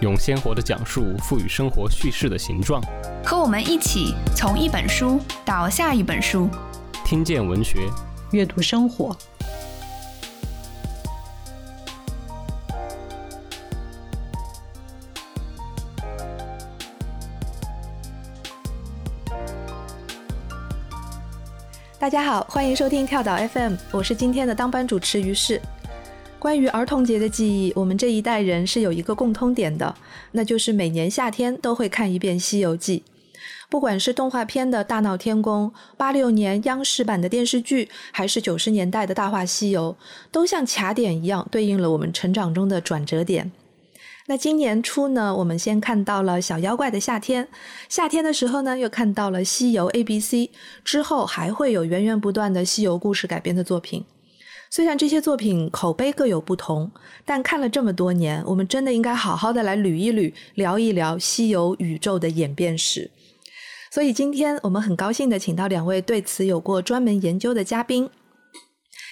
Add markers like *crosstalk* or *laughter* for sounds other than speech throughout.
用鲜活的讲述赋予生活叙事的形状。和我们一起从一本书到下一本书，听见文学，阅读生活。大家好，欢迎收听跳岛 FM，我是今天的当班主持于是。关于儿童节的记忆，我们这一代人是有一个共通点的，那就是每年夏天都会看一遍《西游记》。不管是动画片的大闹天宫，八六年央视版的电视剧，还是九十年代的大话西游，都像卡点一样对应了我们成长中的转折点。那今年初呢，我们先看到了《小妖怪的夏天》，夏天的时候呢，又看到了《西游 A B C》，之后还会有源源不断的西游故事改编的作品。虽然这些作品口碑各有不同，但看了这么多年，我们真的应该好好的来捋一捋，聊一聊西游宇宙的演变史。所以今天我们很高兴的请到两位对此有过专门研究的嘉宾。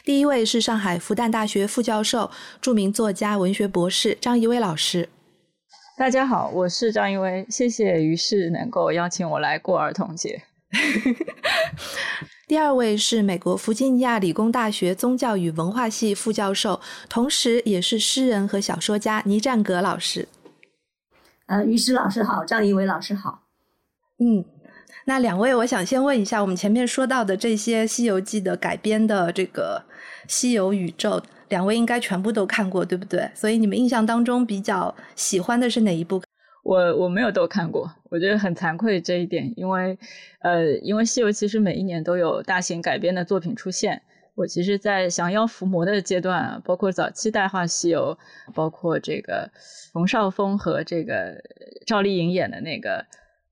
第一位是上海复旦大学副教授、著名作家、文学博士张怡薇老师。大家好，我是张怡薇，谢谢于是能够邀请我来过儿童节。*laughs* 第二位是美国弗吉尼亚理工大学宗教与文化系副教授，同时也是诗人和小说家倪占格老师。呃，于诗老师好，张怡伟老师好。嗯。那两位，我想先问一下，我们前面说到的这些《西游记》的改编的这个西游宇宙，两位应该全部都看过，对不对？所以你们印象当中比较喜欢的是哪一部？我我没有都看过，我觉得很惭愧这一点，因为呃，因为西游其实每一年都有大型改编的作品出现。我其实，在降妖伏魔的阶段，包括早期代话西游，包括这个冯绍峰和这个赵丽颖演的那个。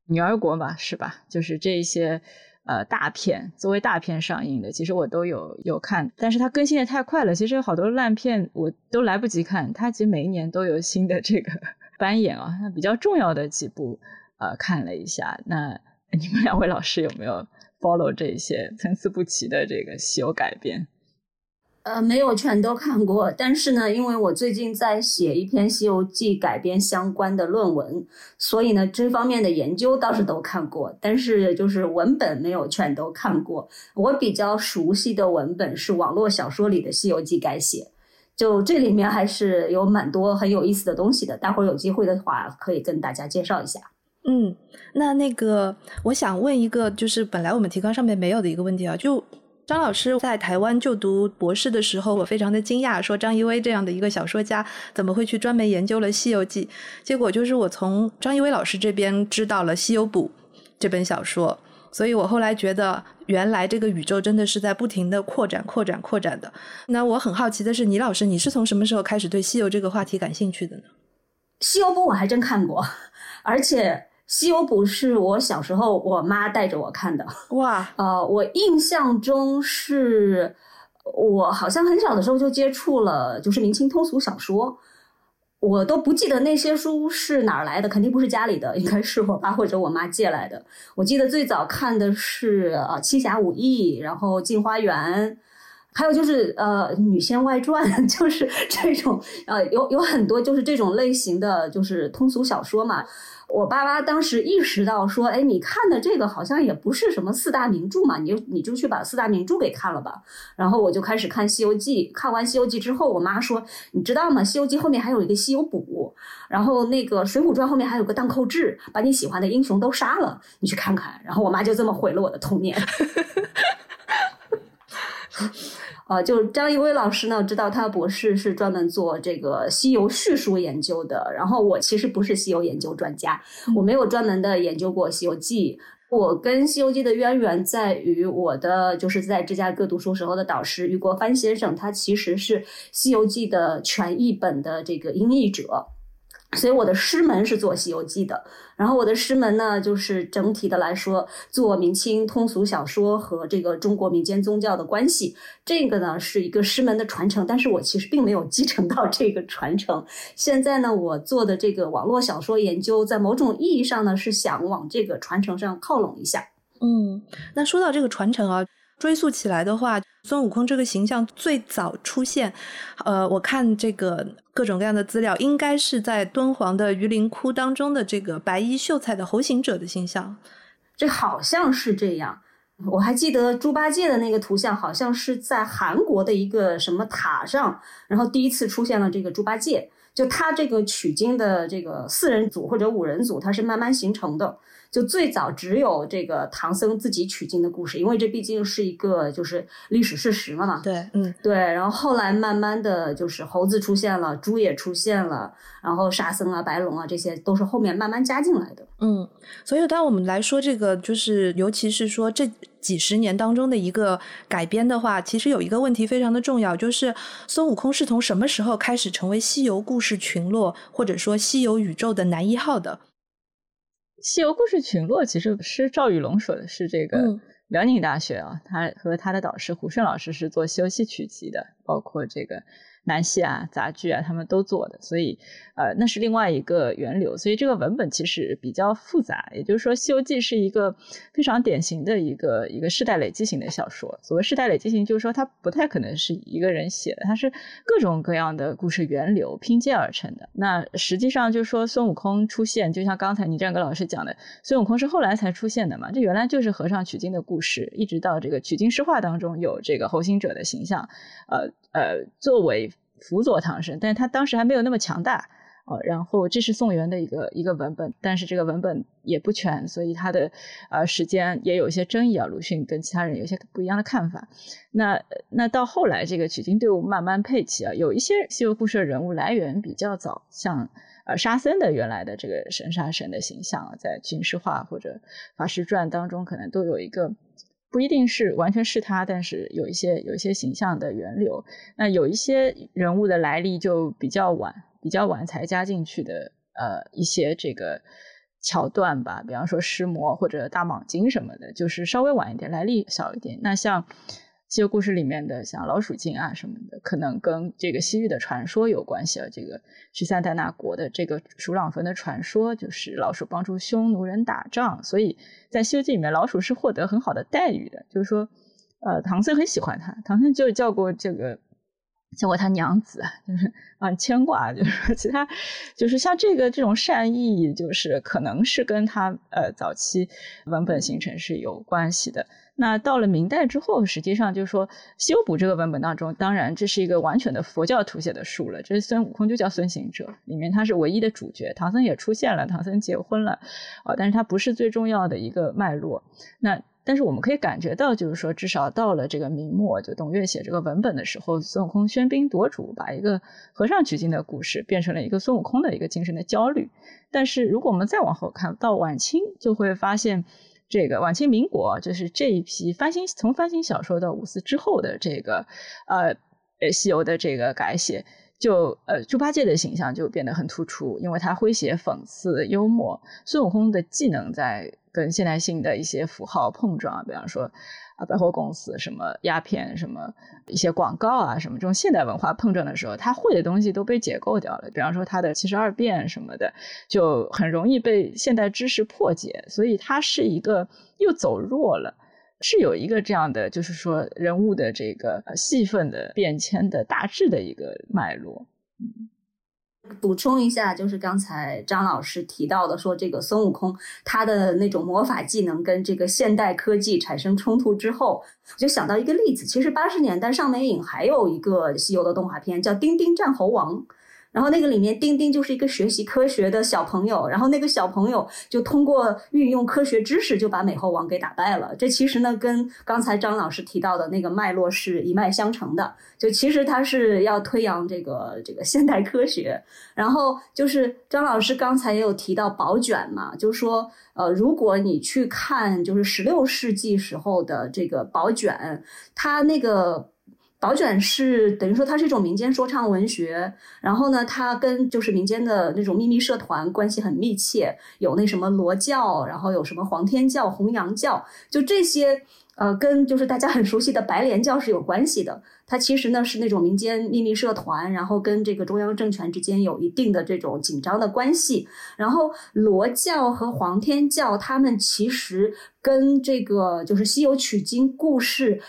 女儿国嘛，是吧？就是这一些，呃，大片作为大片上映的，其实我都有有看，但是它更新的太快了，其实有好多烂片我都来不及看。它其实每一年都有新的这个翻演啊，那比较重要的几部，呃，看了一下。那你们两位老师有没有 follow 这些参差不齐的这个西游改编？呃，没有全都看过，但是呢，因为我最近在写一篇《西游记》改编相关的论文，所以呢，这方面的研究倒是都看过，但是就是文本没有全都看过。我比较熟悉的文本是网络小说里的《西游记》改写，就这里面还是有蛮多很有意思的东西的。待会儿有机会的话，可以跟大家介绍一下。嗯，那那个我想问一个，就是本来我们提纲上面没有的一个问题啊，就。张老师在台湾就读博士的时候，我非常的惊讶，说张一威这样的一个小说家怎么会去专门研究了《西游记》？结果就是我从张一威老师这边知道了《西游补》这本小说，所以我后来觉得，原来这个宇宙真的是在不停的扩展、扩展、扩展的。那我很好奇的是，倪老师，你是从什么时候开始对西游这个话题感兴趣的呢？《西游补》我还真看过，而且。《西游补》是我小时候我妈带着我看的，哇，呃，我印象中是，我好像很小的时候就接触了，就是明清通俗小说，我都不记得那些书是哪儿来的，肯定不是家里的，应该是我爸或者我妈借来的。我记得最早看的是呃《七侠五义》，然后《镜花缘》，还有就是呃《女仙外传》，*laughs* 就是这种呃有有很多就是这种类型的就是通俗小说嘛。我爸妈当时意识到说：“哎，你看的这个好像也不是什么四大名著嘛，你就你就去把四大名著给看了吧。”然后我就开始看《西游记》，看完《西游记》之后，我妈说：“你知道吗？《西游记》后面还有一个《西游补》，然后那个《水浒传》后面还有个荡寇志，把你喜欢的英雄都杀了，你去看看。”然后我妈就这么毁了我的童年。*laughs* 呃，就张一威老师呢，知道他博士是专门做这个西游叙述研究的。然后我其实不是西游研究专家，我没有专门的研究过《西游记》。我跟《西游记》的渊源在于我的就是在芝加哥读书时候的导师余国藩先生，他其实是《西游记》的全译本的这个音译者。所以我的师门是做《西游记》的，然后我的师门呢，就是整体的来说做明清通俗小说和这个中国民间宗教的关系，这个呢是一个师门的传承，但是我其实并没有继承到这个传承。现在呢，我做的这个网络小说研究，在某种意义上呢，是想往这个传承上靠拢一下。嗯，那说到这个传承啊。追溯起来的话，孙悟空这个形象最早出现，呃，我看这个各种各样的资料，应该是在敦煌的榆林窟当中的这个白衣秀才的猴行者的形象，这好像是这样。我还记得猪八戒的那个图像，好像是在韩国的一个什么塔上，然后第一次出现了这个猪八戒。就他这个取经的这个四人组或者五人组，它是慢慢形成的。就最早只有这个唐僧自己取经的故事，因为这毕竟是一个就是历史事实嘛嘛。对，嗯，对。然后后来慢慢的就是猴子出现了，猪也出现了，然后沙僧啊、白龙啊，这些都是后面慢慢加进来的。嗯，所以当我们来说这个，就是尤其是说这几十年当中的一个改编的话，其实有一个问题非常的重要，就是孙悟空是从什么时候开始成为西游故事群落或者说西游宇宙的男一号的？西游故事群落其实是赵宇龙说的，是这个辽宁大学啊，他和他的导师胡顺老师是做西游记曲集的，包括这个。南戏啊，杂剧啊，他们都做的，所以呃，那是另外一个源流。所以这个文本其实比较复杂。也就是说，《西游记》是一个非常典型的一个一个世代累积型的小说。所谓世代累积型，就是说它不太可能是一个人写的，它是各种各样的故事源流拼接而成的。那实际上就是说，孙悟空出现，就像刚才倪战阁老师讲的，孙悟空是后来才出现的嘛？这原来就是和尚取经的故事，一直到这个取经诗话当中有这个猴行者的形象，呃呃，作为。辅佐唐僧，但是他当时还没有那么强大。然后这是宋元的一个一个文本，但是这个文本也不全，所以他的呃时间也有一些争议啊。鲁迅跟其他人有些不一样的看法。那那到后来，这个取经队伍慢慢配齐啊，有一些西游故事的人物来源比较早，像呃沙僧的原来的这个神沙神的形象，在军事化或者法师传当中，可能都有一个。不一定是完全是他，但是有一些有一些形象的源流。那有一些人物的来历就比较晚，比较晚才加进去的。呃，一些这个桥段吧，比方说尸魔或者大蟒精什么的，就是稍微晚一点，来历小一点。那像。西游故事里面的像老鼠精啊什么的，可能跟这个西域的传说有关系啊。这个驱散戴那国的这个鼠朗坟的传说，就是老鼠帮助匈奴人打仗，所以在《西游记》里面，老鼠是获得很好的待遇的。就是说，呃，唐僧很喜欢他，唐僧就叫过这个叫过他娘子，就是啊牵挂。就是说，其他就是像这个这种善意，就是可能是跟他呃早期文本形成是有关系的。那到了明代之后，实际上就是说，《修补》这个文本当中，当然这是一个完全的佛教图写的书了。这是孙悟空就叫孙行者，里面他是唯一的主角，唐僧也出现了，唐僧结婚了，啊，但是他不是最重要的一个脉络。那但是我们可以感觉到，就是说，至少到了这个明末，就董岳写这个文本的时候，孙悟空喧宾夺主，把一个和尚取经的故事变成了一个孙悟空的一个精神的焦虑。但是如果我们再往后看到晚清，就会发现。这个晚清民国就是这一批翻新，从翻新小说到五四之后的这个呃呃西游的这个改写，就呃猪八戒的形象就变得很突出，因为他诙谐讽刺幽默，孙悟空的技能在跟现代性的一些符号碰撞，比方说。啊，百货公司什么鸦片，什么一些广告啊，什么这种现代文化碰撞的时候，他会的东西都被解构掉了。比方说他的七十二变什么的，就很容易被现代知识破解，所以他是一个又走弱了，是有一个这样的，就是说人物的这个戏份的变迁的大致的一个脉络，嗯。补充一下，就是刚才张老师提到的，说这个孙悟空他的那种魔法技能跟这个现代科技产生冲突之后，我就想到一个例子。其实八十年代上美影还有一个西游的动画片叫《丁丁战猴王》。然后那个里面，丁丁就是一个学习科学的小朋友，然后那个小朋友就通过运用科学知识，就把美猴王给打败了。这其实呢，跟刚才张老师提到的那个脉络是一脉相承的。就其实他是要推扬这个这个现代科学。然后就是张老师刚才也有提到宝卷嘛，就说呃，如果你去看就是十六世纪时候的这个宝卷，它那个。宝卷是等于说它是一种民间说唱文学，然后呢，它跟就是民间的那种秘密社团关系很密切，有那什么罗教，然后有什么黄天教、红阳教，就这些。呃，跟就是大家很熟悉的白莲教是有关系的。它其实呢是那种民间秘密社团，然后跟这个中央政权之间有一定的这种紧张的关系。然后罗教和黄天教，他们其实跟这个就是西游取经故事，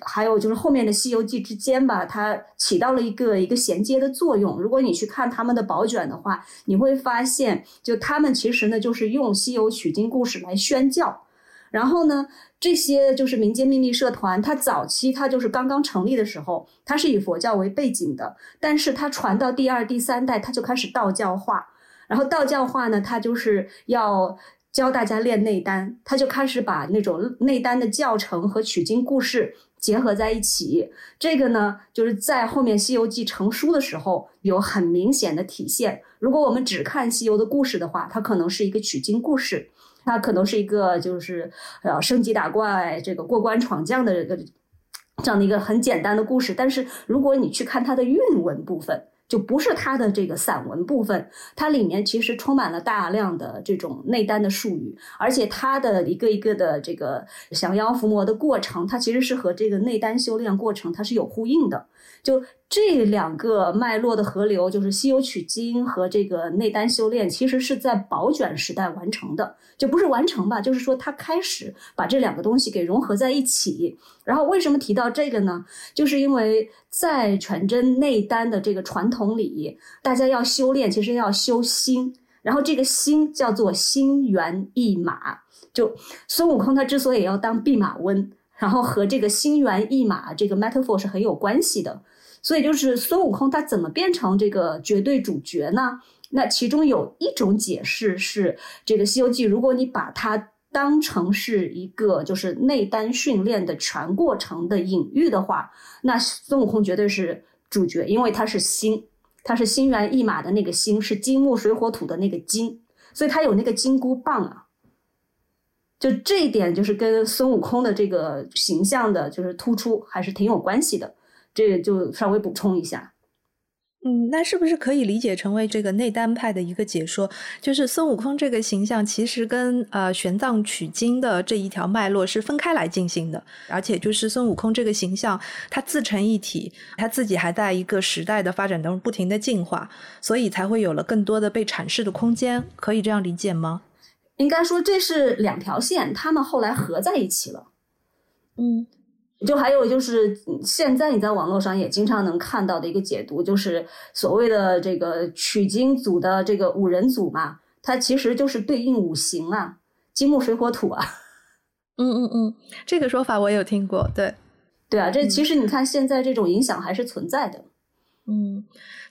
还有就是后面的西游记之间吧，它起到了一个一个衔接的作用。如果你去看他们的宝卷的话，你会发现，就他们其实呢就是用西游取经故事来宣教。然后呢，这些就是民间秘密社团，它早期它就是刚刚成立的时候，它是以佛教为背景的，但是它传到第二、第三代，它就开始道教化。然后道教化呢，它就是要教大家练内丹，他就开始把那种内丹的教程和取经故事结合在一起。这个呢，就是在后面《西游记》成书的时候有很明显的体现。如果我们只看西游的故事的话，它可能是一个取经故事。它可能是一个就是呃升级打怪、这个过关闯将的这个这样的一个很简单的故事，但是如果你去看它的韵文部分。就不是它的这个散文部分，它里面其实充满了大量的这种内丹的术语，而且它的一个一个的这个降妖伏魔的过程，它其实是和这个内丹修炼过程它是有呼应的。就这两个脉络的河流，就是西游取经和这个内丹修炼，其实是在宝卷时代完成的，就不是完成吧，就是说它开始把这两个东西给融合在一起。然后为什么提到这个呢？就是因为在全真内丹的这个传统里，大家要修炼，其实要修心，然后这个心叫做心猿意马。就孙悟空他之所以要当弼马温，然后和这个心猿意马这个 metaphor 是很有关系的。所以就是孙悟空他怎么变成这个绝对主角呢？那其中有一种解释是，这个《西游记》，如果你把它当成是一个就是内丹训练的全过程的隐喻的话，那孙悟空绝对是主角，因为他是心，他是心猿意马的那个心，是金木水火土的那个金，所以他有那个金箍棒啊。就这一点，就是跟孙悟空的这个形象的，就是突出还是挺有关系的。这个就稍微补充一下，嗯，那是不是可以理解成为这个内丹派的一个解说？就是孙悟空这个形象其实跟呃玄奘取经的这一条脉络是分开来进行的，而且就是孙悟空这个形象，它自成一体，他自己还在一个时代的发展当中不停的进化，所以才会有了更多的被阐释的空间，可以这样理解吗？应该说这是两条线，他们后来合在一起了，嗯。就还有就是，现在你在网络上也经常能看到的一个解读，就是所谓的这个取经组的这个五人组嘛，它其实就是对应五行啊，金木水火土啊。嗯嗯嗯，这个说法我有听过，对，对啊，这其实你看现在这种影响还是存在的。嗯，嗯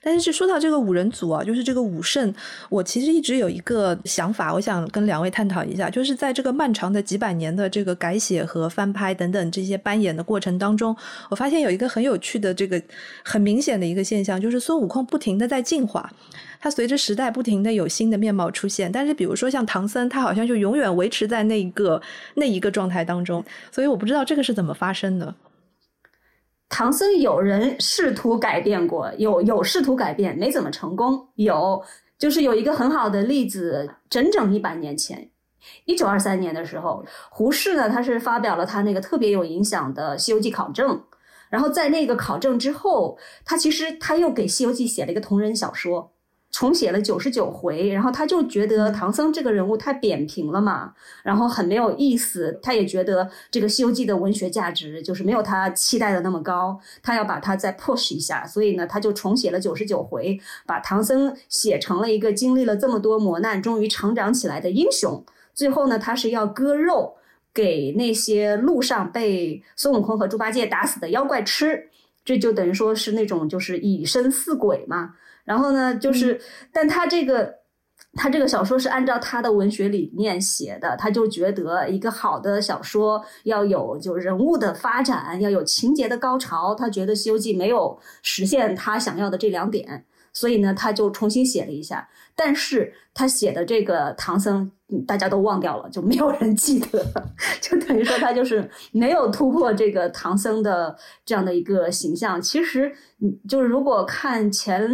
但是就说到这个五人组啊，就是这个武圣，我其实一直有一个想法，我想跟两位探讨一下，就是在这个漫长的几百年的这个改写和翻拍等等这些扮演的过程当中，我发现有一个很有趣的这个很明显的一个现象，就是孙悟空不停的在进化，他随着时代不停的有新的面貌出现，但是比如说像唐僧，他好像就永远维持在那一个那一个状态当中，所以我不知道这个是怎么发生的。唐僧有人试图改变过，有有试图改变，没怎么成功。有就是有一个很好的例子，整整一百年前，一九二三年的时候，胡适呢，他是发表了他那个特别有影响的《西游记考证》，然后在那个考证之后，他其实他又给《西游记》写了一个同人小说。重写了九十九回，然后他就觉得唐僧这个人物太扁平了嘛，然后很没有意思。他也觉得这个《西游记》的文学价值就是没有他期待的那么高，他要把它再 push 一下。所以呢，他就重写了九十九回，把唐僧写成了一个经历了这么多磨难，终于成长起来的英雄。最后呢，他是要割肉给那些路上被孙悟空和猪八戒打死的妖怪吃，这就等于说是那种就是以身饲鬼嘛。然后呢，就是，但他这个，他这个小说是按照他的文学理念写的，他就觉得一个好的小说要有就人物的发展，要有情节的高潮。他觉得《西游记》没有实现他想要的这两点，所以呢，他就重新写了一下。但是他写的这个唐僧，大家都忘掉了，就没有人记得，*laughs* 就等于说他就是没有突破这个唐僧的这样的一个形象。其实，就是如果看前，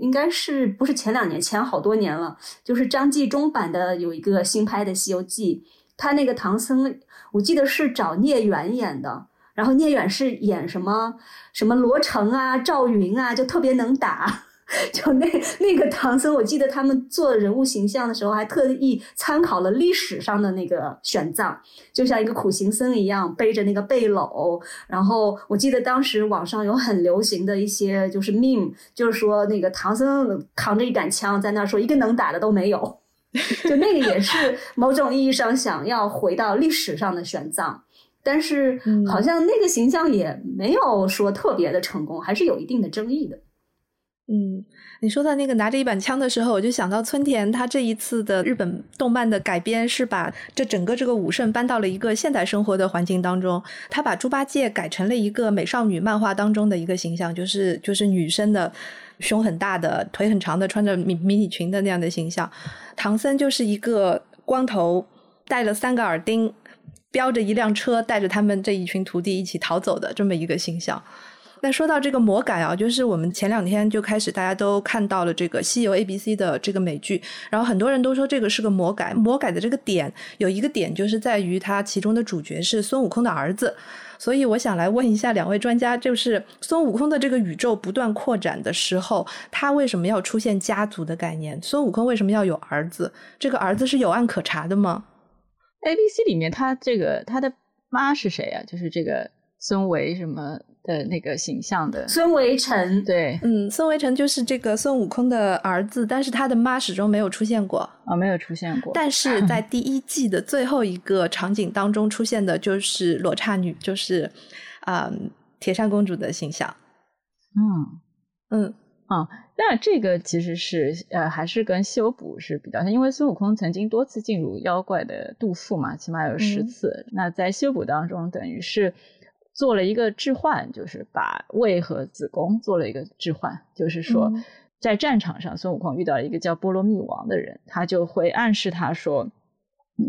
应该是不是前两年，前好多年了，就是张纪中版的有一个新拍的《西游记》，他那个唐僧，我记得是找聂远演的。然后聂远是演什么什么罗成啊、赵云啊，就特别能打。就那那个唐僧，我记得他们做人物形象的时候，还特意参考了历史上的那个玄奘，就像一个苦行僧一样，背着那个背篓。然后我记得当时网上有很流行的一些就是 meme，就是说那个唐僧扛着一杆枪在那说一个能打的都没有，就那个也是某种意义上想要回到历史上的玄奘。但是好像那个形象也没有说特别的成功，还是有一定的争议的。嗯，你说到那个拿着一把枪的时候，我就想到村田他这一次的日本动漫的改编是把这整个这个武圣搬到了一个现代生活的环境当中，他把猪八戒改成了一个美少女漫画当中的一个形象，就是就是女生的胸很大的腿很长的穿着迷迷你裙的那样的形象，唐僧就是一个光头戴了三个耳钉。飙着一辆车，带着他们这一群徒弟一起逃走的这么一个形象。那说到这个魔改啊，就是我们前两天就开始大家都看到了这个《西游 A B C》的这个美剧，然后很多人都说这个是个魔改。魔改的这个点有一个点就是在于它其中的主角是孙悟空的儿子，所以我想来问一下两位专家，就是孙悟空的这个宇宙不断扩展的时候，他为什么要出现家族的概念？孙悟空为什么要有儿子？这个儿子是有案可查的吗？A B C 里面，他这个他的妈是谁啊？就是这个孙维什么的那个形象的孙维辰。对，嗯，孙维辰就是这个孙悟空的儿子，但是他的妈始终没有出现过啊，没有出现过。但是在第一季的最后一个场景当中出现的就是罗刹女，*laughs* 就是啊铁扇公主的形象。嗯嗯。啊，那这个其实是呃，还是跟西游卜是比较像，因为孙悟空曾经多次进入妖怪的肚腹嘛，起码有十次。那在西游卜当中，等于是做了一个置换，就是把胃和子宫做了一个置换，就是说在战场上，孙悟空遇到了一个叫波罗蜜王的人，他就会暗示他说。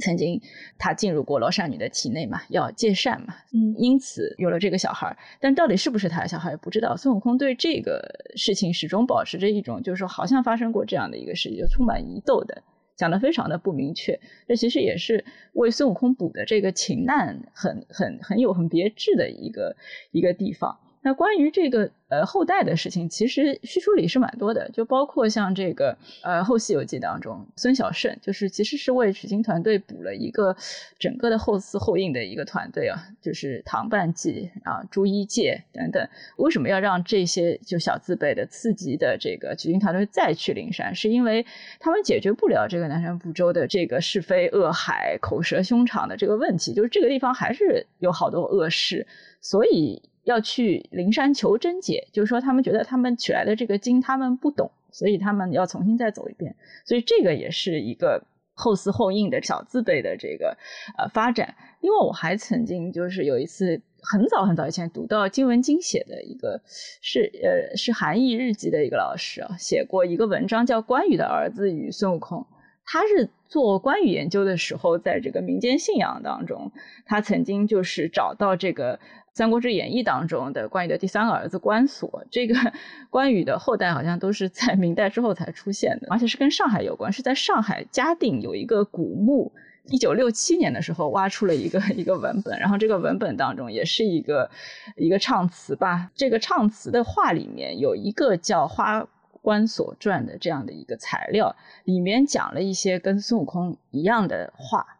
曾经他进入过罗刹女的体内嘛，要借善嘛，嗯，因此有了这个小孩儿，但到底是不是他的小孩也不知道。孙悟空对这个事情始终保持着一种，就是说好像发生过这样的一个事情，就充满疑窦的，讲的非常的不明确。这其实也是为孙悟空补的这个情难很很很有很别致的一个一个地方。那关于这个呃后代的事情，其实叙述里是蛮多的，就包括像这个呃后《西游记》当中，孙小胜就是其实是为取经团队补了一个整个的后嗣后印的一个团队啊，就是唐半季啊、朱一介等等。为什么要让这些就小字辈的次级的这个取经团队再去灵山？是因为他们解决不了这个南山部洲的这个是非恶海、口舌凶场的这个问题，就是这个地方还是有好多恶事，所以。要去灵山求真解，就是说他们觉得他们取来的这个经他们不懂，所以他们要重新再走一遍。所以这个也是一个后嗣后应的小字辈的这个呃发展。因为我还曾经就是有一次很早很早以前读到金文经写的一个是呃是韩愈日记的一个老师啊写过一个文章叫关羽的儿子与孙悟空。他是做关羽研究的时候，在这个民间信仰当中，他曾经就是找到这个。《三国志演义》当中的关羽的第三个儿子关索，这个 *laughs* 关羽的后代好像都是在明代之后才出现的，而且是跟上海有关，是在上海嘉定有一个古墓，一九六七年的时候挖出了一个一个文本，然后这个文本当中也是一个一个唱词吧，这个唱词的话里面有一个叫《花关索传》的这样的一个材料，里面讲了一些跟孙悟空一样的话。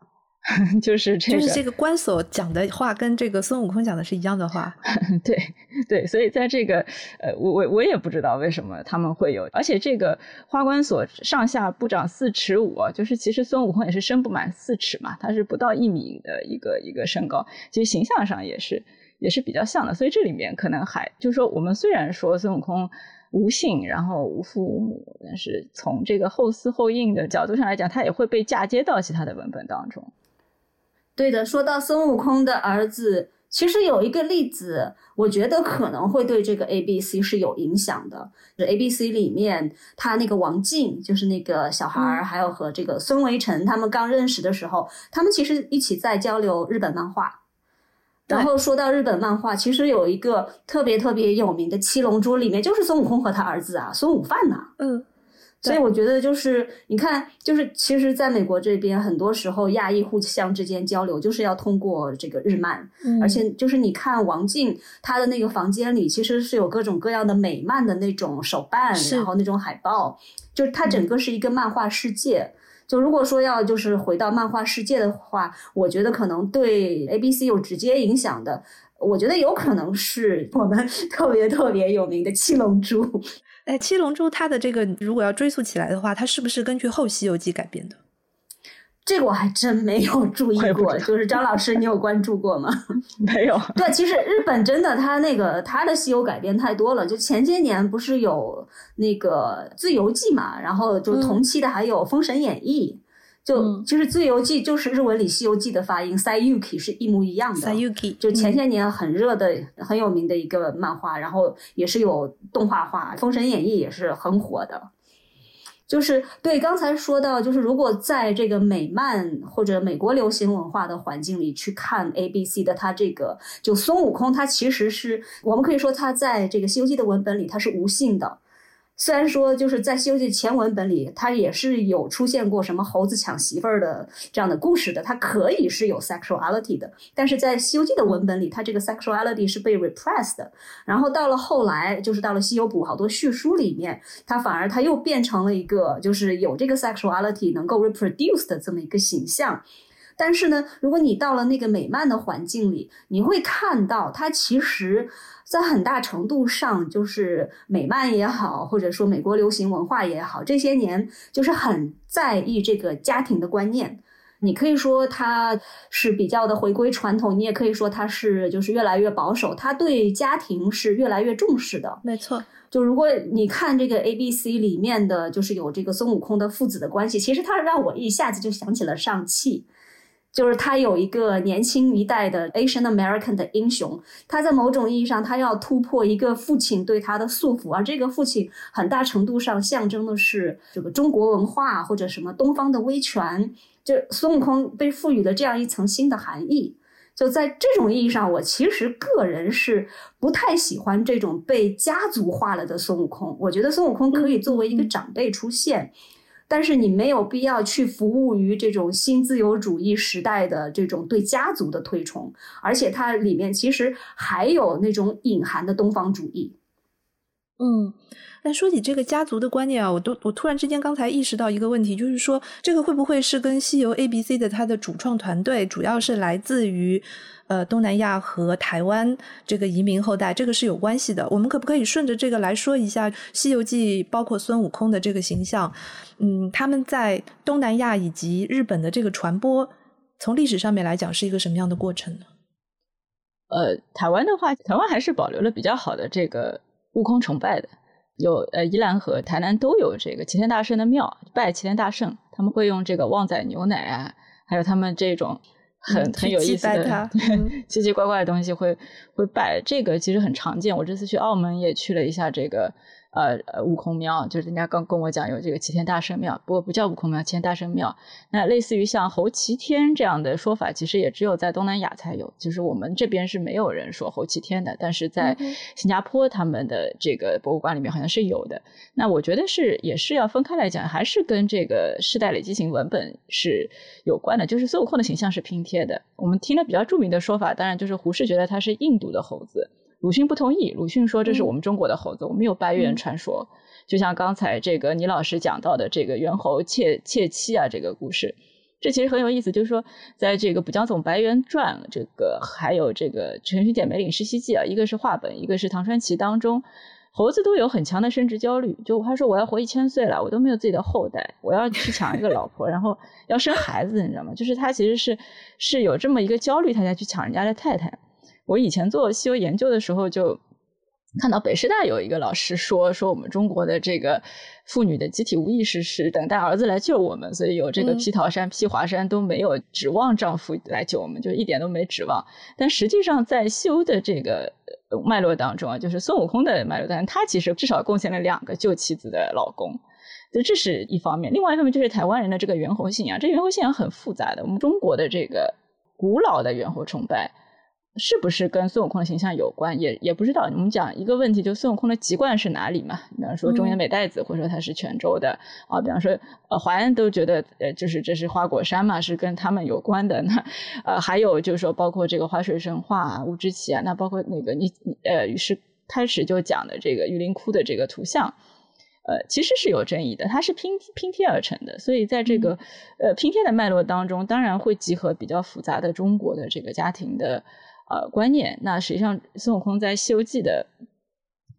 *laughs* 就是这个，就是这个关索讲的话，跟这个孙悟空讲的是一样的话。*laughs* 对对，所以在这个呃，我我我也不知道为什么他们会有，而且这个花关索上下不长四尺五，就是其实孙悟空也是身不满四尺嘛，他是不到一米的一个一个身高，其实形象上也是也是比较像的。所以这里面可能还就是说，我们虽然说孙悟空无姓，然后无父无母，但是从这个后嗣后应的角度上来讲，他也会被嫁接到其他的文本当中。对的，说到孙悟空的儿子其实有一个例子，我觉得可能会对这个 A B C 是有影响的。A B C 里面，他那个王静就是那个小孩儿，还有和这个孙维辰他们刚认识的时候，他们其实一起在交流日本漫画。然后说到日本漫画，其实有一个特别特别有名的《七龙珠》，里面就是孙悟空和他儿子啊，孙悟饭呐。嗯。所以我觉得就是你看，就是其实在美国这边，很多时候亚裔互相之间交流，就是要通过这个日漫，而且就是你看王静她的那个房间里，其实是有各种各样的美漫的那种手办，然后那种海报，就是它整个是一个漫画世界。就如果说要就是回到漫画世界的话，我觉得可能对 A B C 有直接影响的，我觉得有可能是我们 *laughs* 特别特别有名的七龙珠。哎，七龙珠它的这个如果要追溯起来的话，它是不是根据后《西游记》改编的？这个我还真没有注意过。就是张老师，你有关注过吗？*laughs* 没有。对，其实日本真的，它那个它的西游改编太多了。就前些年不是有那个《自由记》嘛，然后就同期的还有《封神演义》。就其实《自由记》就是日文里《西游记》的发音，Sayuki 是一模一样的。Sayuki 就前些年很热的、很有名的一个漫画，然后也是有动画化，《封神演义》也是很火的。就是对刚才说到，就是如果在这个美漫或者美国流行文化的环境里去看 A B C 的，它这个就孙悟空，他其实是我们可以说他在这个《西游记》的文本里他是无性的。虽然说就是在《西游记》前文本里，它也是有出现过什么猴子抢媳妇儿的这样的故事的，它可以是有 sexuality 的。但是在《西游记》的文本里，它这个 sexuality 是被 repressed 的。然后到了后来，就是到了《西游补》好多叙书里面，它反而它又变成了一个就是有这个 sexuality 能够 reproduce 的这么一个形象。但是呢，如果你到了那个美漫的环境里，你会看到它其实。在很大程度上，就是美漫也好，或者说美国流行文化也好，这些年就是很在意这个家庭的观念。你可以说它是比较的回归传统，你也可以说它是就是越来越保守。它对家庭是越来越重视的。没错，就如果你看这个 A B C 里面的，就是有这个孙悟空的父子的关系，其实它让我一下子就想起了上汽。就是他有一个年轻一代的 Asian American 的英雄，他在某种意义上，他要突破一个父亲对他的束缚，而这个父亲很大程度上象征的是这个中国文化或者什么东方的威权。就孙悟空被赋予了这样一层新的含义。就在这种意义上，我其实个人是不太喜欢这种被家族化了的孙悟空。我觉得孙悟空可以作为一个长辈出现。但是你没有必要去服务于这种新自由主义时代的这种对家族的推崇，而且它里面其实还有那种隐含的东方主义。嗯，但说起这个家族的观念啊，我都我突然之间刚才意识到一个问题，就是说这个会不会是跟西游 A B C 的它的主创团队主要是来自于？呃，东南亚和台湾这个移民后代，这个是有关系的。我们可不可以顺着这个来说一下《西游记》，包括孙悟空的这个形象？嗯，他们在东南亚以及日本的这个传播，从历史上面来讲是一个什么样的过程呢？呃，台湾的话，台湾还是保留了比较好的这个悟空崇拜的，有呃，宜兰和台南都有这个齐天大圣的庙，拜齐天大圣，他们会用这个旺仔牛奶啊，还有他们这种。很很有意思的 *laughs* 奇奇怪怪的东西会会拜，这个其实很常见。我这次去澳门也去了一下这个。呃呃，悟空庙就是人家刚跟我讲有这个齐天大圣庙，不过不叫悟空庙，齐天大圣庙。那类似于像猴齐天这样的说法，其实也只有在东南亚才有，就是我们这边是没有人说猴齐天的，但是在新加坡他们的这个博物馆里面好像是有的。那我觉得是也是要分开来讲，还是跟这个世代累积型文本是有关的。就是孙悟空的形象是拼贴的，我们听了比较著名的说法，当然就是胡适觉得他是印度的猴子。鲁迅不同意，鲁迅说这是我们中国的猴子，我们有白猿传说，就像刚才这个倪老师讲到的这个猿猴窃窃妻啊这个故事，这其实很有意思，就是说在这个《补江总白猿传》这个还有这个《陈勋点梅岭世袭记》啊，一个是话本，一个是唐传奇当中，猴子都有很强的生殖焦虑，就他说我要活一千岁了，我都没有自己的后代，我要去抢一个老婆，然后要生孩子，你知道吗？就是他其实是是有这么一个焦虑，他才去抢人家的太太。我以前做西游研究的时候，就看到北师大有一个老师说说我们中国的这个妇女的集体无意识是等待儿子来救我们，所以有这个披桃山、披华山都没有指望丈夫来救我们，就一点都没指望。但实际上在西欧的这个脉络当中啊，就是孙悟空的脉络当中，他其实至少贡献了两个救妻子的老公，就这是一方面。另外一方面就是台湾人的这个猿猴信仰，这猿猴信仰很复杂的。我们中国的这个古老的猿猴崇拜。是不是跟孙悟空的形象有关？也也不知道。我们讲一个问题，就孙悟空的籍贯是哪里嘛？比方说中原美代子，或者说他是泉州的啊。比方说，呃，华安都觉得，呃，就是这是花果山嘛，是跟他们有关的。那呃，还有就是说，包括这个花水神话啊，乌之奇啊，那包括那个你呃，于是开始就讲的这个玉林窟的这个图像，呃，其实是有争议的，它是拼拼贴而成的。所以在这个呃拼贴的脉络当中，当然会集合比较复杂的中国的这个家庭的。呃，观念。那实际上，孙悟空在《西游记》的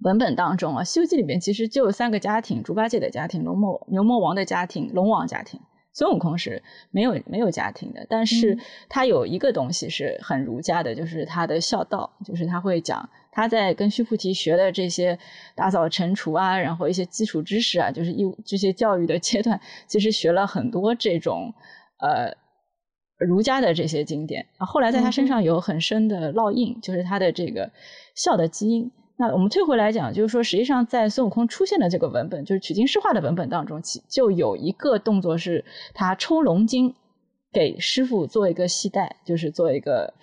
文本当中啊，《西游记》里面其实就有三个家庭：猪八戒的家庭、龙魔牛魔王的家庭、龙王家庭。孙悟空是没有没有家庭的，但是他有一个东西是很儒家的，就是他的孝道，就是他会讲他在跟须菩提学的这些打扫尘除啊，然后一些基础知识啊，就是一这些教育的阶段，其实学了很多这种呃。儒家的这些经典啊，后来在他身上有很深的烙印，就是他的这个孝的基因。那我们退回来讲，就是说，实际上在孙悟空出现的这个文本，就是取经诗画的文本当中，其就有一个动作是他抽龙筋给师傅做一个系带，就是做一个。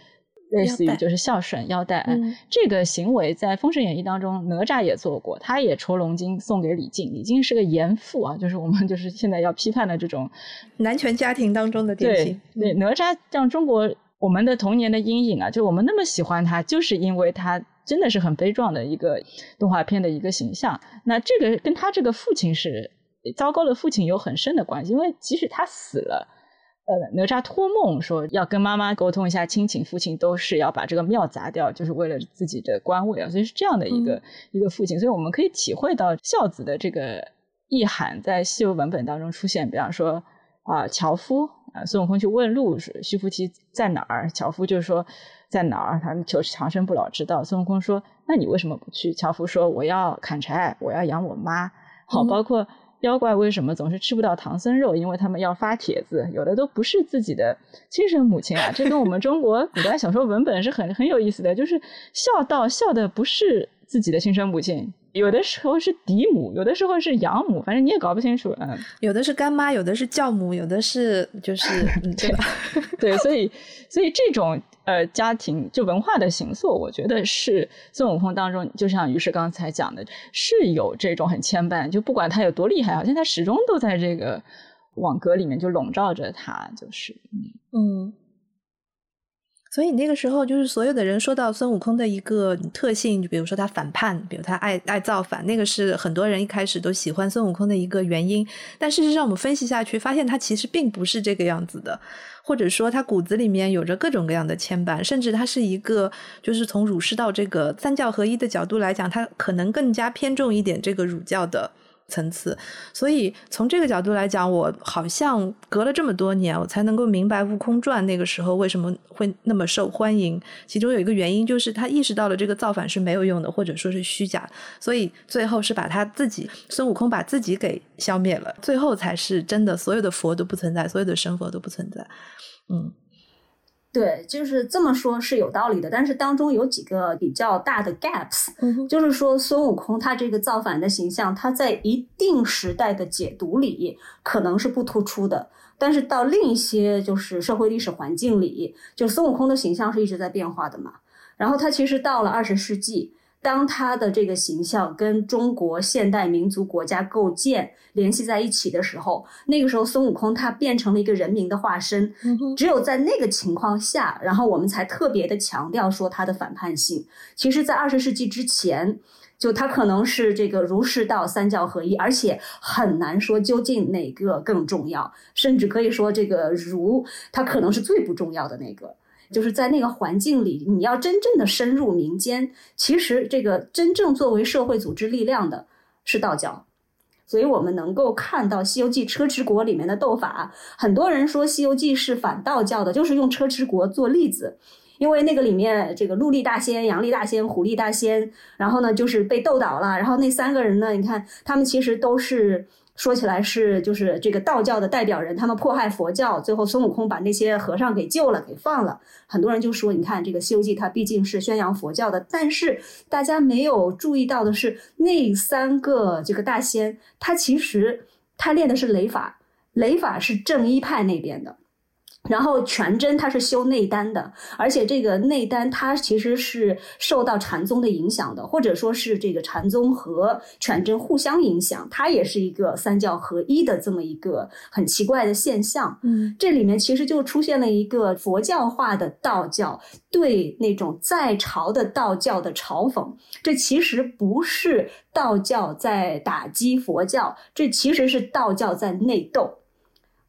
类似于就是孝顺腰带，这个行为在《封神演义》当中，哪吒也做过，他也抽龙筋送给李靖。李靖是个严父啊，就是我们就是现在要批判的这种男权家庭当中的典型。对哪吒让中国我们的童年的阴影啊，就我们那么喜欢他，就是因为他真的是很悲壮的一个动画片的一个形象。那这个跟他这个父亲是糟糕的父亲有很深的关系，因为即使他死了。呃，哪吒托梦说要跟妈妈沟通一下亲情，父亲都是要把这个庙砸掉，就是为了自己的官位啊，所以是这样的一个一个父亲，所以我们可以体会到孝子的这个意涵在西游文本当中出现。比方说啊，樵夫啊，孙悟空去问路，须菩提在哪儿？樵夫就说在哪儿？他求长生不老之道。孙悟空说，那你为什么不去？樵夫说，我要砍柴，我要养我妈。好，包括。妖怪为什么总是吃不到唐僧肉？因为他们要发帖子，有的都不是自己的亲生母亲啊！这跟我们中国古代小说文本是很很有意思的，就是孝道孝的不是自己的亲生母亲。有的时候是嫡母，有的时候是养母，反正你也搞不清楚。嗯，*laughs* 有的是干妈，有的是教母，有的是就是 *laughs* 对吧？对，所以所以这种呃家庭就文化的形塑，我觉得是孙悟空当中，就像于是刚才讲的，是有这种很牵绊。就不管他有多厉害，好像他始终都在这个网格里面就笼罩着他，就是嗯。所以那个时候，就是所有的人说到孙悟空的一个特性，就比如说他反叛，比如他爱爱造反，那个是很多人一开始都喜欢孙悟空的一个原因。但事实上，我们分析下去，发现他其实并不是这个样子的，或者说他骨子里面有着各种各样的牵绊，甚至他是一个，就是从儒释道这个三教合一的角度来讲，他可能更加偏重一点这个儒教的。层次，所以从这个角度来讲，我好像隔了这么多年，我才能够明白《悟空传》那个时候为什么会那么受欢迎。其中有一个原因，就是他意识到了这个造反是没有用的，或者说是虚假，所以最后是把他自己孙悟空把自己给消灭了，最后才是真的，所有的佛都不存在，所有的神佛都不存在。嗯。对，就是这么说，是有道理的。但是当中有几个比较大的 gaps，就是说孙悟空他这个造反的形象，他在一定时代的解读里可能是不突出的，但是到另一些就是社会历史环境里，就孙悟空的形象是一直在变化的嘛。然后他其实到了二十世纪。当他的这个形象跟中国现代民族国家构建联系在一起的时候，那个时候孙悟空他变成了一个人民的化身。只有在那个情况下，然后我们才特别的强调说他的反叛性。其实，在二十世纪之前，就他可能是这个儒释道三教合一，而且很难说究竟哪个更重要，甚至可以说这个儒他可能是最不重要的那个。就是在那个环境里，你要真正的深入民间，其实这个真正作为社会组织力量的是道教，所以我们能够看到《西游记》车迟国里面的斗法，很多人说《西游记》是反道教的，就是用车迟国做例子，因为那个里面这个陆力大仙、杨力大仙、虎力大仙，然后呢就是被斗倒了，然后那三个人呢，你看他们其实都是。说起来是就是这个道教的代表人，他们迫害佛教，最后孙悟空把那些和尚给救了，给放了。很多人就说，你看这个《西游记》，它毕竟是宣扬佛教的，但是大家没有注意到的是，那三个这个大仙，他其实他练的是雷法，雷法是正一派那边的。然后全真他是修内丹的，而且这个内丹它其实是受到禅宗的影响的，或者说是这个禅宗和全真互相影响，它也是一个三教合一的这么一个很奇怪的现象。嗯，这里面其实就出现了一个佛教化的道教对那种在朝的道教的嘲讽，这其实不是道教在打击佛教，这其实是道教在内斗。